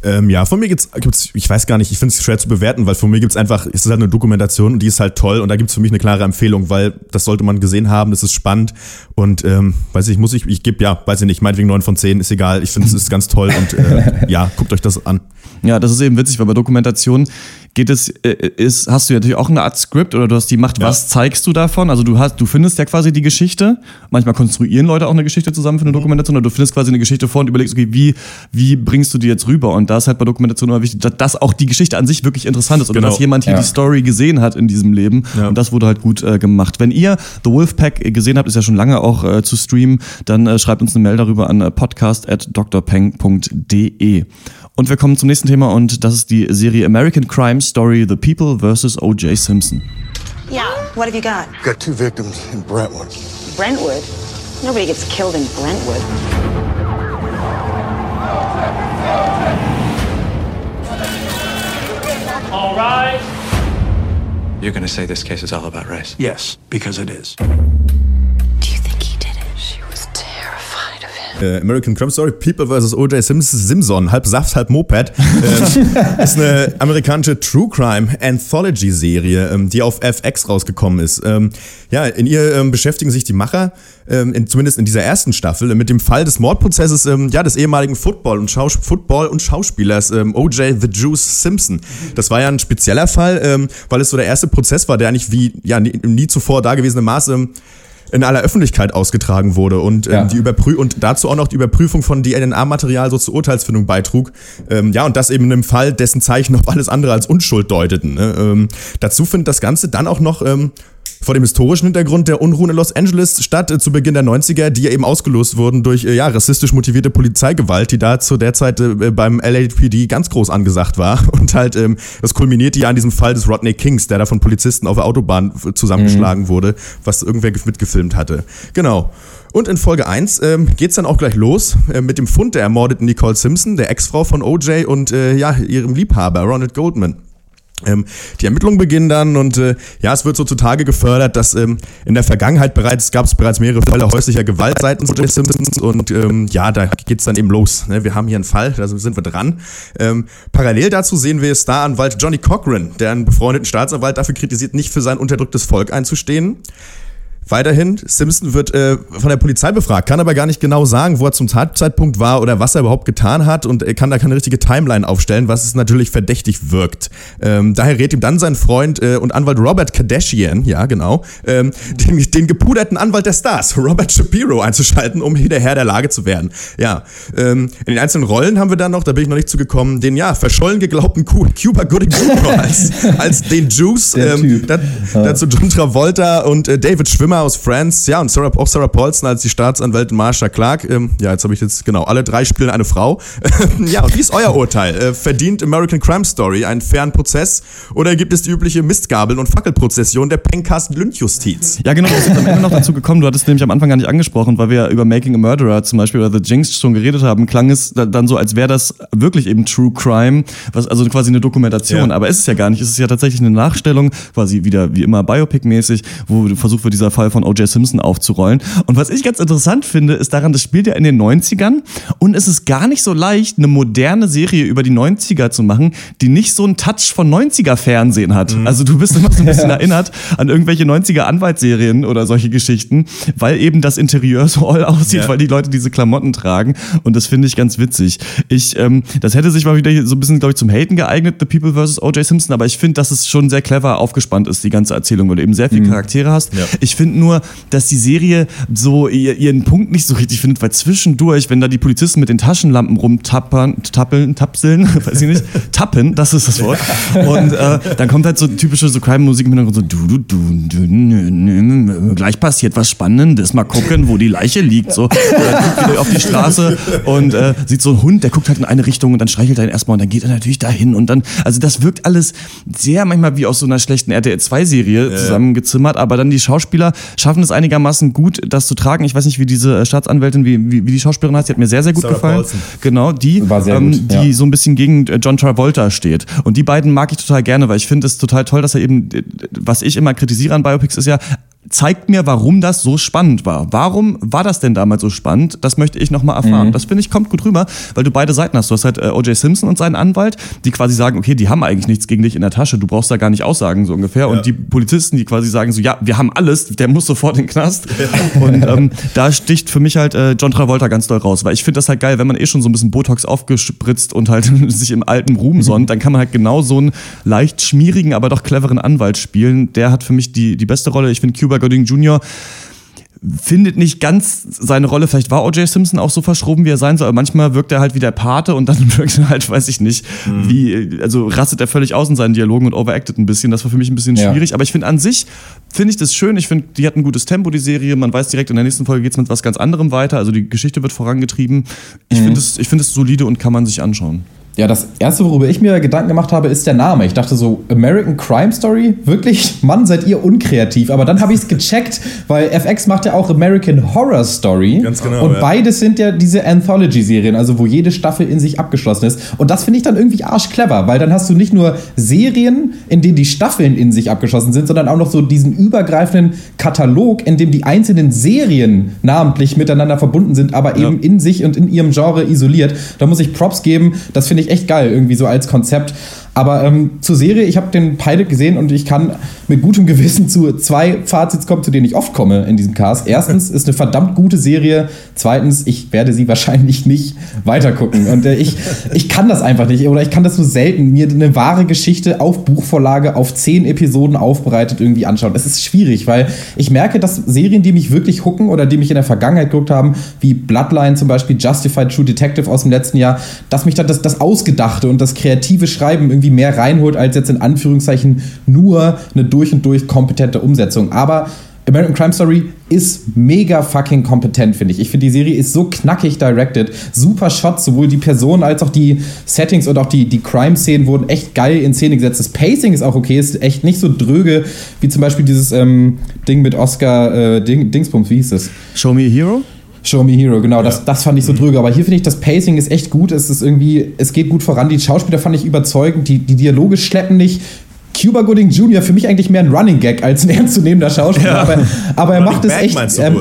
Ähm, ja, von mir gibt's, gibt's, ich weiß gar nicht, ich finde es schwer zu bewerten, weil von mir gibt's einfach, es ist halt eine Dokumentation und die ist halt toll und da gibt's für mich eine klare Empfehlung, weil das sollte man gesehen haben, das ist spannend und ähm, weiß ich, muss ich, ich gebe ja, weiß ich nicht, meinetwegen 9 von 10, ist egal, ich finde es ist ganz toll und äh, ja, (laughs) guckt euch das an.
Ja, das ist eben witzig, weil bei Dokumentation geht es, äh, ist, hast du ja natürlich auch eine Art Skript oder du hast die Macht, was zeigst du davon? Also du hast, du findest ja quasi die Geschichte. Manchmal konstruieren Leute auch eine Geschichte zusammen für eine Dokumentation oder du findest quasi eine Geschichte vor und überlegst, okay, wie, wie bringst du die jetzt rüber? Und da ist halt bei Dokumentation immer wichtig, dass, dass auch die Geschichte an sich wirklich interessant ist oder
Genau.
dass jemand hier
Ja.
die Story gesehen hat in diesem Leben.
Ja.
Und das wurde halt gut äh, gemacht. Wenn ihr The Wolfpack äh, gesehen habt, ist ja schon lange auch äh, zu streamen, dann äh, schreibt uns eine Mail darüber an äh, podcast.drpeng.de. Und wir kommen zum nächsten Thema und das ist die Serie American Crime Story The People vs. O.J. Simpson.
Yeah, what have you got?
Got two victims in Brentwood.
Brentwood? Nobody gets killed in Brentwood.
All right.
You're gonna say this case is all about race?
Yes, because it is.
Äh, American Crime Story, People vs. O.J. Simpson, halb Saft, halb Moped, ähm, (laughs) ist eine amerikanische True Crime Anthology Serie, ähm, die auf FX rausgekommen ist. Ähm, ja, in ihr ähm, beschäftigen sich die Macher, ähm, in, zumindest in dieser ersten Staffel, mit dem Fall des Mordprozesses ähm, ja, des ehemaligen Football- und, Schaus Football und Schauspielers O.J. The Juice Simpson. Das war ja ein spezieller Fall, weil es so der erste Prozess war, der eigentlich wie ja, nie, nie zuvor dagewesene Maße in aller Öffentlichkeit ausgetragen wurde und, ähm,
Ja.
die Überprü und dazu auch noch die Überprüfung von DNA-Material so zur Urteilsfindung beitrug. Ähm, ja, und das eben in einem Fall, dessen Zeichen auf alles andere als Unschuld deuteten. Ne? Ähm, dazu findet das Ganze dann auch noch ähm, vor dem historischen Hintergrund der Unruhen in Los Angeles statt, äh, zu Beginn der 90er, die ja eben ausgelöst wurden durch äh, ja, rassistisch motivierte Polizeigewalt, die da zu der Zeit äh, beim LAPD ganz groß angesagt war. (laughs) Und halt, ähm, das kulminierte ja an diesem Fall des Rodney Kings, der da von Polizisten auf der Autobahn äh, zusammengeschlagen wurde, was irgendwer ge- mitgefilmt hatte. Genau. Und in Folge 1 ähm, geht's dann auch gleich los äh, mit dem Fund der ermordeten Nicole Simpson, der Ex-Frau von OJ und äh, ja, ihrem Liebhaber Ronald Goldman. Ähm, die Ermittlungen beginnen dann und äh, ja, es wird so zutage gefördert, dass ähm, in der Vergangenheit bereits gab es bereits mehrere Fälle häuslicher Gewalt seitens O.J. Simpsons und ähm, ja, da geht's dann eben los. Ne? Wir haben hier einen Fall, da sind wir dran. Ähm, parallel dazu sehen wir Staranwalt Johnny Cochran, der einen befreundeten Staatsanwalt dafür kritisiert, nicht für sein unterdrücktes Volk einzustehen. Weiterhin, Simpson wird äh, von der Polizei befragt, kann aber gar nicht genau sagen, wo er zum Tatzeitpunkt war oder was er überhaupt getan hat und er kann da keine richtige Timeline aufstellen, was es natürlich verdächtig wirkt. Ähm, daher rät ihm dann sein Freund äh, und Anwalt Robert Kardashian, ja genau, ähm, den, den gepuderten Anwalt der Stars, (laughs) Robert Shapiro, einzuschalten, um wieder Herr der Lage zu werden. Ja, ähm, in den einzelnen Rollen haben wir dann noch, da bin ich noch nicht zugekommen, den ja verschollen geglaubten Cu- Cuba Gooding Jr. als, als den Juice, ähm, da, dazu John Travolta und äh, David Schwimmer aus Friends, ja, und Sarah, auch Sarah Paulson als die Staatsanwältin Marsha Clark. Ähm, ja, jetzt habe ich jetzt, genau, alle drei spielen eine Frau. (laughs) ja, und wie ist euer Urteil? Äh, verdient American Crime Story einen fairen Prozess oder gibt es die übliche Mistgabeln- und Fackelprozession der Pencast Lynchjustiz?
Ja, genau, das ist am Ende noch dazu gekommen. Du hattest nämlich am Anfang gar nicht angesprochen, weil wir ja über Making a Murderer zum Beispiel oder The Jinx schon geredet haben, klang es da- dann so, als wäre das wirklich eben True Crime, was, also quasi eine Dokumentation.
Ja.
Aber ist es ja gar nicht. Es ist ja tatsächlich eine Nachstellung, quasi wieder wie immer Biopic-mäßig, wo versucht wird, dieser Fall von O.J. Simpson aufzurollen. Und was ich ganz interessant finde, ist daran, das spielt ja in den 90ern und es ist gar nicht so leicht, eine moderne Serie über die 90er zu machen, die nicht so einen Touch von 90er Fernsehen hat. Also du bist immer so ein bisschen (laughs) erinnert an irgendwelche 90er Anwaltsserien oder solche Geschichten, weil eben das Interieur so all aussieht,
Ja.
weil die Leute diese Klamotten tragen. Und das finde ich ganz witzig. Ich, ähm, das hätte sich mal wieder so ein bisschen, glaube ich, zum Haten geeignet, The People vs. O.J. Simpson, aber ich finde, dass es schon sehr clever aufgespannt ist, die ganze Erzählung, weil du eben sehr viele Charaktere hast.
Ja.
Ich finde nur, dass die Serie so ihr, ihren Punkt nicht so richtig findet, weil zwischendurch, wenn da die Polizisten mit den Taschenlampen rumtappern, tappeln, tapseln, (laughs) weiß ich nicht, tappen, das ist das Wort. Und äh, dann kommt halt so typische so Crime-Musik im Hintergrund so du, du, du, du, gleich passiert was Spannendes, mal gucken, wo die Leiche liegt. So. Wieder auf die Straße und äh, sieht so einen Hund, der guckt halt in eine Richtung und dann streichelt er ihn erstmal und dann geht er natürlich dahin und dann, also das wirkt alles sehr manchmal wie aus so einer schlechten RTL 2-Serie zusammengezimmert, aber dann die Schauspieler schaffen es einigermaßen gut, das zu tragen. Ich weiß nicht, wie diese äh, Staatsanwältin, wie, wie, wie die Schauspielerin heißt, die hat mir sehr, sehr gut
Sarah
gefallen.
Paulson.
Genau, die,
War sehr
ähm,
gut,
die
ja.
so ein bisschen gegen äh, John Travolta steht. Und die beiden mag ich total gerne, weil ich finde es total toll, dass er eben, was ich immer kritisiere an Biopics, ist ja, zeigt mir, warum das so spannend war. Warum war das denn damals so spannend? Das möchte ich nochmal erfahren.
Mhm.
Das finde ich kommt gut rüber, weil du beide Seiten hast. Du hast halt äh, O.J. Simpson und seinen Anwalt, die quasi sagen, okay, die haben eigentlich nichts gegen dich in der Tasche, du brauchst da gar nicht aussagen, so ungefähr. Und die Polizisten, die quasi sagen so, ja, wir haben alles, der muss sofort in den Knast. Und ähm, (laughs) da sticht für mich halt äh, John Travolta ganz doll raus, weil ich finde das halt geil, wenn man eh schon so ein bisschen Botox aufgespritzt und halt (laughs) sich im alten Ruhm sonnt, dann kann man halt genau so einen leicht schmierigen, aber doch cleveren Anwalt spielen. Der hat für mich die, die beste Rolle. Ich finde Cuba Gooding Jr findet nicht ganz seine Rolle. Vielleicht war O.J. Simpson auch so verschroben, wie er sein soll, aber manchmal wirkt er halt wie der Pate und dann (laughs) wirkt er halt, weiß ich nicht, wie, also rastet er völlig aus in seinen Dialogen und overacted ein bisschen. Das war für mich ein bisschen
Ja.
schwierig, aber ich finde an sich, finde ich das schön. Ich finde, die hat ein gutes Tempo, die Serie. Man weiß direkt, in der nächsten Folge geht's mit was ganz anderem weiter. Also die Geschichte wird vorangetrieben. Ich finde es, ich finde es solide und kann man sich anschauen.
Ja, das erste, worüber ich mir Gedanken gemacht habe, ist der Name. Ich dachte so, American Crime Story? Wirklich? (laughs) Mann, seid ihr unkreativ. Aber dann habe ich es gecheckt, weil FX macht ja auch American Horror Story.
Ganz genau,
Und
ja.
beides sind ja diese Anthology-Serien, also wo jede Staffel in sich abgeschlossen ist. Und das finde ich dann irgendwie arschclever, weil dann hast du nicht nur Serien, in denen die Staffeln in sich abgeschlossen sind, sondern auch noch so diesen übergreifenden Katalog, in dem die einzelnen Serien namentlich miteinander verbunden sind, aber eben in sich und in ihrem Genre isoliert. Da muss ich Props geben. Das finde ich echt geil, irgendwie so als Konzept. Aber ähm, zur Serie, ich habe den Pilot gesehen und ich kann mit gutem Gewissen zu zwei Fazits kommen, zu denen ich oft komme in diesem Cast. Erstens ist eine verdammt gute Serie. Zweitens, ich werde sie wahrscheinlich nicht weitergucken. Und äh, ich, ich kann das einfach nicht. Oder ich kann das nur selten. Mir eine wahre Geschichte auf Buchvorlage auf zehn Episoden aufbereitet irgendwie anschauen. Es ist schwierig, weil ich merke, dass Serien, die mich wirklich hooken oder die mich in der Vergangenheit geguckt haben, wie Bloodline zum Beispiel, Justified True Detective aus dem letzten Jahr, dass mich dann das, das Ausgedachte und das kreative Schreiben irgendwie mehr reinholt, als jetzt in Anführungszeichen nur eine durch und durch kompetente Umsetzung. Aber American Crime Story ist mega fucking kompetent, finde ich. Ich finde, die Serie ist so knackig directed. Super Shots, sowohl die Personen als auch die Settings und auch die, die Crime-Szenen wurden echt geil in Szene gesetzt. Das Pacing ist auch okay, ist echt nicht so dröge wie zum Beispiel dieses ähm, Ding mit Oscar äh, Ding, Dingsbums, wie hieß das?
Show Me a Hero?
Show Me Hero, genau, das, das fand ich so dröge. Aber hier finde ich, das Pacing ist echt gut. Es ist irgendwie, es geht gut voran. Die Schauspieler fand ich überzeugend. Die, die Dialoge schleppen nicht. Cuba Gooding Jr. für mich eigentlich mehr ein Running Gag als ein (laughs) ernstzunehmender Schauspieler. Aber, aber er macht es echt. ähm,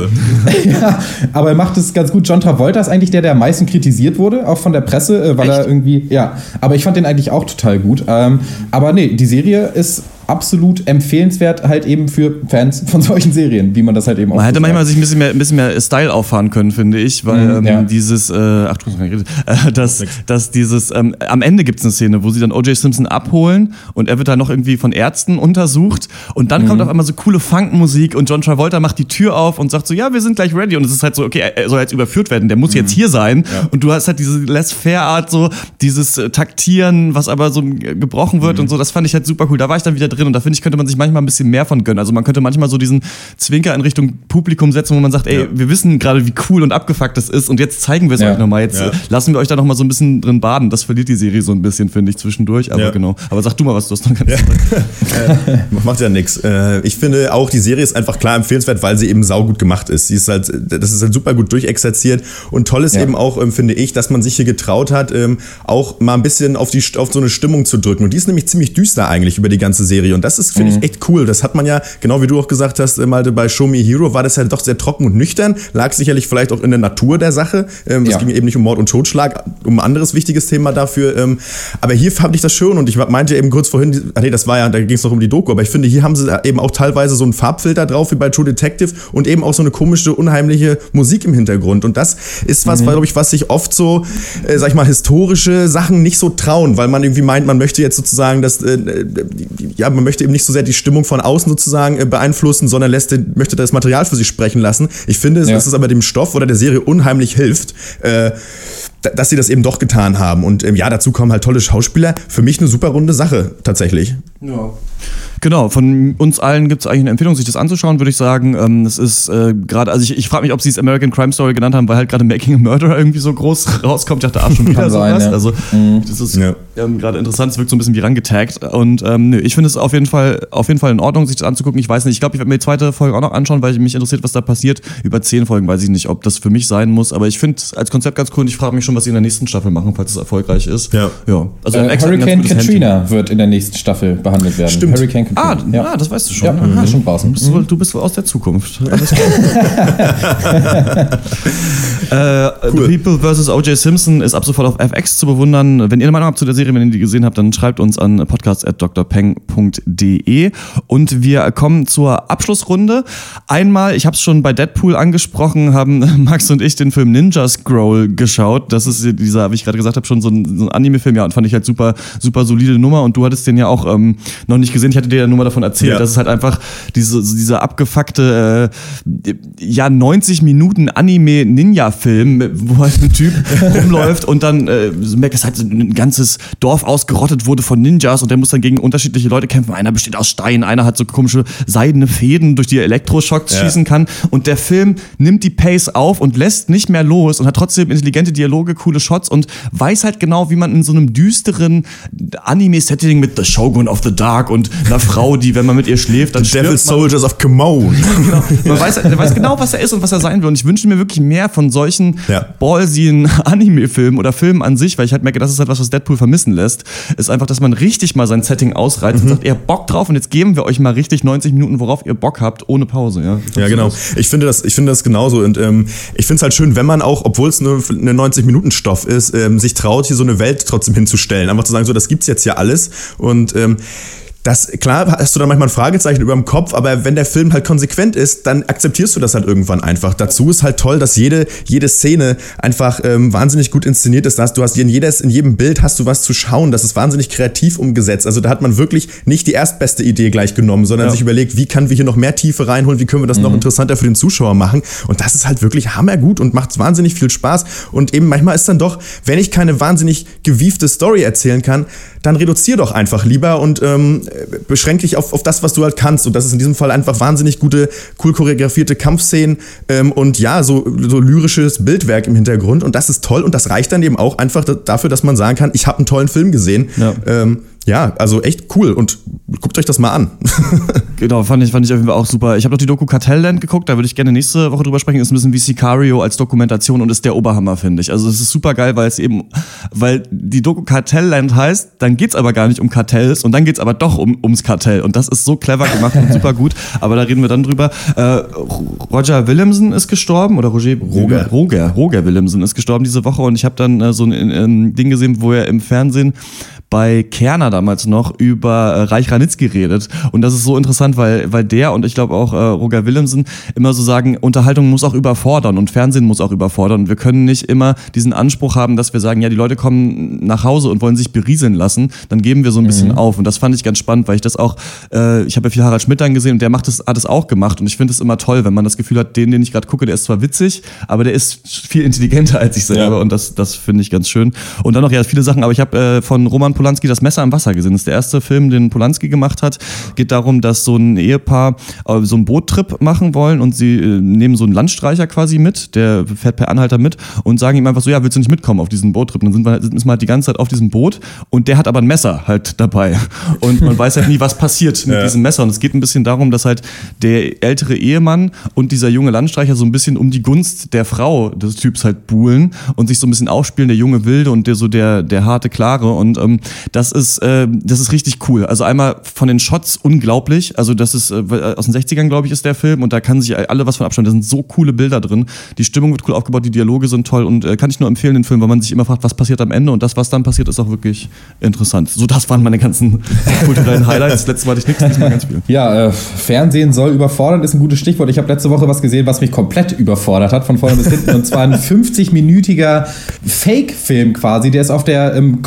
(laughs) ja, aber er macht es ganz gut. John Travolta ist eigentlich der, der am meisten kritisiert wurde, auch von der Presse, äh, weil er irgendwie, ja. Aber ich fand den eigentlich auch total gut. Ähm, aber nee, die Serie ist absolut empfehlenswert, halt eben für Fans von (laughs) solchen Serien, wie man das halt eben auch
Man hätte manchmal sich ein bisschen mehr, ein bisschen mehr Style auffahren können, finde ich, weil
Mhm,
ähm,
ja.
dieses, äh, ach du (laughs) äh, dass, dass dieses, ähm, am Ende gibt es eine Szene, wo sie dann O.J. Simpson abholen und er wird dann noch irgendwie von Ärzten untersucht und dann
Mhm.
kommt auf einmal so coole Funkmusik und John Travolta macht die Tür auf und sagt so, ja, wir sind gleich ready und es ist halt so, okay, er soll jetzt überführt werden, der muss jetzt hier sein und du hast halt diese Laissez-faire-Art so, dieses äh, Taktieren, was aber so äh, gebrochen wird und so, das fand ich halt super cool. Da war ich dann wieder drin und da finde ich, könnte man sich manchmal ein bisschen mehr von gönnen. Also man könnte manchmal so diesen Zwinker in Richtung Publikum setzen, wo man sagt, ey, wir wissen gerade, wie cool und abgefuckt das ist und jetzt zeigen wir es
Ja.
euch nochmal. Jetzt
Ja.
äh, lassen wir euch da nochmal so ein bisschen drin baden. Das verliert die Serie so ein bisschen, finde ich, zwischendurch. Aber
Ja.
genau. Aber sag du mal, was du hast noch ganz (laughs)
Macht ja nichts. Ich finde auch, die Serie ist einfach klar empfehlenswert, weil sie eben saugut gemacht ist. Sie ist halt, das ist halt super gut durchexerziert und toll ist
Ja.
eben auch, ähm, finde ich, dass man sich hier getraut hat, ähm, auch mal ein bisschen auf, die, auf so eine Stimmung zu drücken. Und die ist nämlich ziemlich düster eigentlich über die ganze Serie. Und das ist, finde
Mhm.
ich, echt cool. Das hat man ja, genau wie du auch gesagt hast, äh, Malte, bei Show Me Hero war das ja doch sehr trocken und nüchtern. Lag sicherlich vielleicht auch in der Natur der Sache. Ähm, Es
Ja.
ging eben nicht um Mord und Totschlag, um ein anderes wichtiges Thema dafür. Ähm, aber hier fand ich das schön und ich meinte eben kurz vorhin, ah nee, das war ja, da ging es noch um die Doku, aber ich finde, hier haben sie eben auch teilweise so einen Farbfilter drauf wie bei True Detective und eben auch so eine komische, unheimliche Musik im Hintergrund. Und das ist was, glaube ich, was sich oft so, äh, sag ich mal, historische Sachen nicht so trauen, weil man irgendwie meint, man möchte jetzt sozusagen das, äh, ja, man möchte eben nicht so sehr die Stimmung von außen sozusagen äh, beeinflussen, sondern lässt den, möchte das Material für sich sprechen lassen. Ich finde,
Ja.
dass es aber dem Stoff oder der Serie unheimlich hilft. Äh, dass sie das eben doch getan haben. Und ähm, ja, dazu kommen halt tolle Schauspieler. Für mich eine super runde Sache, tatsächlich.
Genau, von uns allen gibt es eigentlich eine Empfehlung, sich das anzuschauen, würde ich sagen. Ähm, es ist äh, gerade, also ich, ich frage mich, ob sie es American Crime Story genannt haben, weil halt gerade Making a Murderer irgendwie so groß (laughs) rauskommt. Ich dachte, ah, schon wieder
Kann sein,
sowas.
ja.
Also das ist ähm, gerade interessant, es wirkt so ein bisschen wie rangetaggt. Und ähm, nö, ich finde es auf jeden Fall auf jeden Fall in Ordnung, sich das anzugucken. Ich weiß nicht, ich glaube, ich werde mir die zweite Folge auch noch anschauen, weil mich interessiert, was da passiert. Über zehn Folgen weiß ich nicht, ob das für mich sein muss, aber ich finde es als Konzept ganz cool und ich frage mich schon, was sie in der nächsten Staffel machen, falls es erfolgreich ist.
Ja.
ja. Also
äh, Hurricane. Katrina wird in der nächsten Staffel behandelt werden.
Stimmt.
Hurricane
Ah,
Katrina.
ah, das weißt du schon.
Ja,
Aha.
ist schon draußen.
Du bist, wohl, du bist wohl aus der Zukunft. Alles (laughs) klar. (laughs) (laughs) äh, The People vs. O.J. Simpson ist ab sofort auf FX zu bewundern. Wenn ihr eine Meinung habt zu der Serie, wenn ihr die gesehen habt, dann schreibt uns an podcast.drpeng.de. Und wir kommen zur Abschlussrunde. Einmal, ich habe es schon bei Deadpool angesprochen, haben (laughs) Max und ich den Film Ninja Scroll geschaut. Das ist dieser, wie ich gerade gesagt habe, schon so ein, so ein Anime-Film. Ja, und fand ich halt super, super solide Nummer. Und du hattest den ja auch ähm, noch nicht gesehen. Ich hatte dir ja nur mal davon erzählt,
Ja.
dass es halt einfach diese, so dieser abgefuckte, äh, ja, 90 Minuten Anime-Ninja-Film, wo halt ein Typ (laughs) rumläuft und dann äh, so merkt, dass halt so ein ganzes Dorf ausgerottet wurde von Ninjas und der muss dann gegen unterschiedliche Leute kämpfen. Einer besteht aus Stein, einer hat so komische seidene Fäden, durch die er Elektroschocks
Ja.
schießen kann. Und der Film nimmt die Pace auf und lässt nicht mehr los und hat trotzdem intelligente Dialoge, coole Shots und weiß halt genau, wie man in so einem düsteren Anime-Setting mit The Shogun of the Dark und einer Frau, die, wenn man mit ihr schläft, dann
The Devil
stirbt.
Soldiers of Kimon. (laughs)
Genau. Man (laughs) weiß, er weiß genau, was er ist und was er sein will. Und ich wünsche mir wirklich mehr von solchen
Ja.
ballsien (laughs) Anime-Filmen oder Filmen an sich, weil ich halt merke, das ist halt was, was Deadpool vermissen lässt. Ist einfach, dass man richtig mal sein Setting ausreizt und sagt, ihr habt Bock drauf und jetzt geben wir euch mal richtig 90 Minuten, worauf ihr Bock habt, ohne Pause. Ja,
Ja, genau. Ich finde das, ich finde das genauso. Und ähm, ich finde es halt schön, wenn man auch, obwohl es nur eine 90-Minuten-Stoff ist, ähm, sich traut, hier so eine Welt trotzdem hinzustellen. Einfach zu sagen, so, das gibt's jetzt ja alles. Und ähm, das, klar hast du da manchmal ein Fragezeichen über dem Kopf, aber wenn der Film halt konsequent ist, dann akzeptierst du das halt irgendwann einfach. Dazu ist halt toll, dass jede, jede Szene einfach ähm, wahnsinnig gut inszeniert ist. Du hast in, jedes, in jedem Bild hast du was zu schauen. Das ist wahnsinnig kreativ umgesetzt. Also da hat man wirklich nicht die erstbeste Idee gleich genommen, sondern
Ja.
sich überlegt, wie können wir hier noch mehr Tiefe reinholen, wie können wir das noch interessanter für den Zuschauer machen. Und das ist halt wirklich hammergut und macht wahnsinnig viel Spaß. Und eben manchmal ist dann doch, wenn ich keine wahnsinnig gewiefte Story erzählen kann, dann reduzier doch einfach lieber und ähm, beschränk dich auf, auf das, was du halt kannst. Und das ist in diesem Fall einfach wahnsinnig gute, cool choreografierte Kampfszenen ähm, und ja, so, so lyrisches Bildwerk im Hintergrund. Und das ist toll und das reicht dann eben auch einfach da- dafür, dass man sagen kann, ich habe einen tollen Film gesehen.
Ja.
Ähm, ja, also echt cool und guckt euch das mal an. (laughs)
Genau, fand ich, fand ich auf jeden Fall auch super. Ich habe noch die Doku Kartellland geguckt, da würde ich gerne nächste Woche drüber sprechen. Ist ein bisschen wie Sicario als Dokumentation und ist der Oberhammer, finde ich. Also es ist super geil, weil es eben, weil die Doku Kartellland heißt, dann geht's aber gar nicht um Kartells und dann geht's aber doch um, ums Kartell. Und das ist so clever gemacht und super gut. Aber da reden wir dann drüber. Äh, Roger Williamson ist gestorben oder Roger
Roger.
Roger, Roger Williamson ist gestorben diese Woche und ich habe dann äh, so ein, ein Ding gesehen, wo er im Fernsehen bei Kerner damals noch über äh, Reich Ranitzky redet. Und das ist so interessant, weil, weil der und ich glaube auch äh, Roger Willemsen immer so sagen, Unterhaltung muss auch überfordern und Fernsehen muss auch überfordern. Und wir können nicht immer diesen Anspruch haben, dass wir sagen, ja, die Leute kommen nach Hause und wollen sich berieseln lassen. Dann geben wir so ein bisschen
Mhm.
auf. Und das fand ich ganz spannend, weil ich das auch, äh, ich habe ja viel Harald Schmidt dann gesehen und der macht das, hat es auch gemacht. Und ich finde es immer toll, wenn man das Gefühl hat, den, den ich gerade gucke, der ist zwar witzig, aber der ist viel intelligenter als ich selber. Und das, das finde ich ganz schön. Und dann noch ja viele Sachen, aber ich habe äh, von Roman Polanski das Messer im Wasser gesehen. Das ist der erste Film, den Polanski gemacht hat. Geht darum, dass so ein Ehepaar äh, so einen Boottrip machen wollen und sie äh, nehmen so einen Landstreicher quasi mit, der fährt per Anhalter mit und sagen ihm einfach so, ja, willst du nicht mitkommen auf diesen Boottrip? Dann sind wir, sind wir halt die ganze Zeit auf diesem Boot und der hat aber ein Messer halt dabei. Und man weiß halt nie, was passiert mit
Ja.
diesem Messer. Und es geht ein bisschen darum, dass halt der ältere Ehemann und dieser junge Landstreicher so ein bisschen um die Gunst der Frau des Typs halt buhlen und sich so ein bisschen aufspielen, der junge Wilde und der so der, der harte Klare. Und ähm, das ist, äh, das ist richtig cool. Also einmal von den Shots unglaublich. Also das ist äh, aus den 60ern, glaube ich, ist der Film und da kann sich alle was von abschauen. Da sind so coole Bilder drin. Die Stimmung wird cool aufgebaut, die Dialoge sind toll und äh, kann ich nur empfehlen, den Film, weil man sich immer fragt, was passiert am Ende und das, was dann passiert, ist auch wirklich interessant. So, das waren meine ganzen (laughs) kulturellen Highlights. Letztes Mal hatte ich nichts, diesmal ganz viel.
Ja, äh, Fernsehen soll überfordern, ist ein gutes Stichwort. Ich habe letzte Woche was gesehen, was mich komplett überfordert hat, von vorne bis hinten. Und zwar ein (laughs) 50-minütiger Fake-Film quasi. Der ist auf der ähm,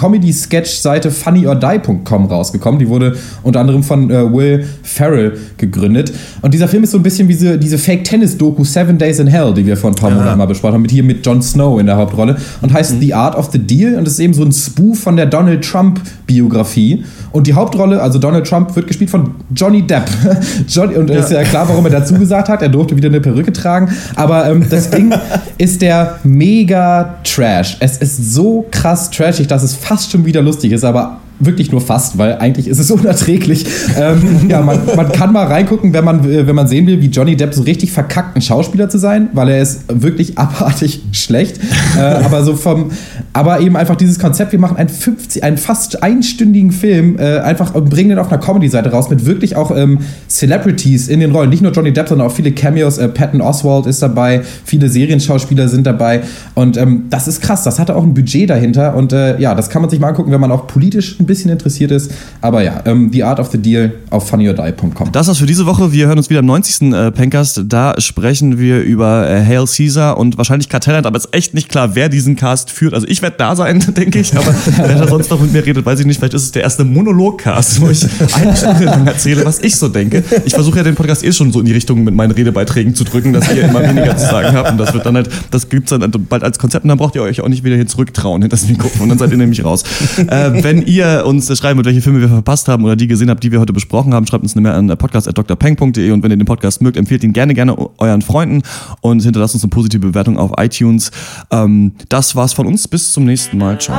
Comedy-Sketch-Seite funnyordie.com rausgekommen. Die wurde unter anderem von äh, Will Ferrell gegründet. Und dieser Film ist so ein bisschen wie diese, diese Fake-Tennis-Doku Seven Days in Hell, die wir vor ein paar Monaten mal besprochen haben, mit hier mit Jon Snow in der Hauptrolle. Und heißt The Art of the Deal. Und es ist eben so ein Spoof von der Donald Trump-Biografie. Und die Hauptrolle, also Donald Trump, wird gespielt von Johnny Depp. (laughs) Johnny, und es ist ja klar, warum er dazu gesagt hat. Er durfte wieder eine Perücke tragen. Aber ähm, das Ding (laughs) ist der mega Trash. Es ist so krass trashig, dass es fast schon wieder lustig ist, aber wirklich nur fast, weil eigentlich ist es (laughs) unerträglich. ähm, ja, man, man kann mal reingucken, wenn man, äh, wenn man sehen will, wie Johnny Depp so richtig verkackt, ein Schauspieler zu sein, weil er ist wirklich (laughs) abartig schlecht. äh, aber so vom, aber eben einfach dieses Konzept, wir machen einen 50, einen fast einstündigen Film, äh, einfach und bringen den auf einer Comedy-Seite raus mit wirklich auch ähm, Celebrities in den Rollen. Nicht nur Johnny Depp, sondern auch viele Cameos. Äh, Patton Oswald ist dabei, viele Serienschauspieler sind dabei. Und ähm, das ist krass, das hatte auch ein Budget dahinter. Und äh, ja, das kann man sich mal angucken, wenn man auch politisch ein bisschen interessiert ist. Aber ja, ähm, The Art of the Deal auf funnyordie.com.
Das war's für diese Woche. Wir hören uns wieder am 90. Äh, Pencast. Da sprechen wir über äh, Hail Caesar und wahrscheinlich Kartellland, aber es ist echt nicht klar, wer diesen Cast führt. Also ich werde da sein, (laughs) denke ich, aber (laughs) wer da sonst noch mit mir redet, weiß ich nicht. Vielleicht ist es der erste Monolog-Cast, wo ich eine Stunde lang erzähle, was ich so denke. Ich versuche ja den Podcast eh schon so in die Richtung mit meinen Redebeiträgen zu drücken, dass ihr immer weniger zu sagen habt. Und das wird dann halt, das gibt's dann bald als Konzept und dann braucht ihr euch auch nicht wieder hier zurücktrauen hinter das Mikrofon. Dann seid ihr nämlich raus. Äh, wenn ihr uns schreiben wollt, welche Filme wir verpasst haben oder die gesehen habt, die wir heute besprochen haben, schreibt uns eine Mail an podcast.drpeng.de und wenn ihr den Podcast mögt, empfehlt ihn gerne, gerne euren Freunden und hinterlasst uns eine positive Bewertung auf iTunes. Ähm, das war's von uns. Bis zum nächsten Mal. Ciao.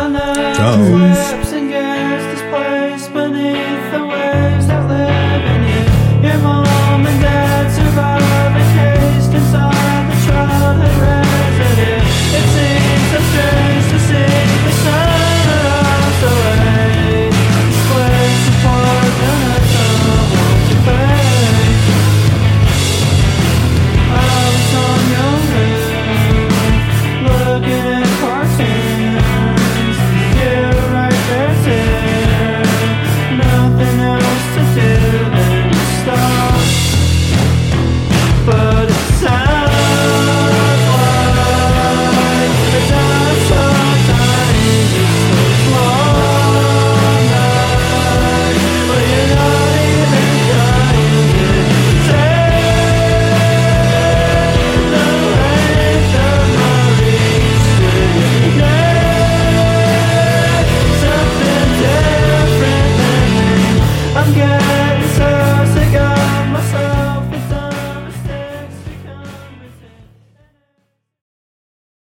Ciao.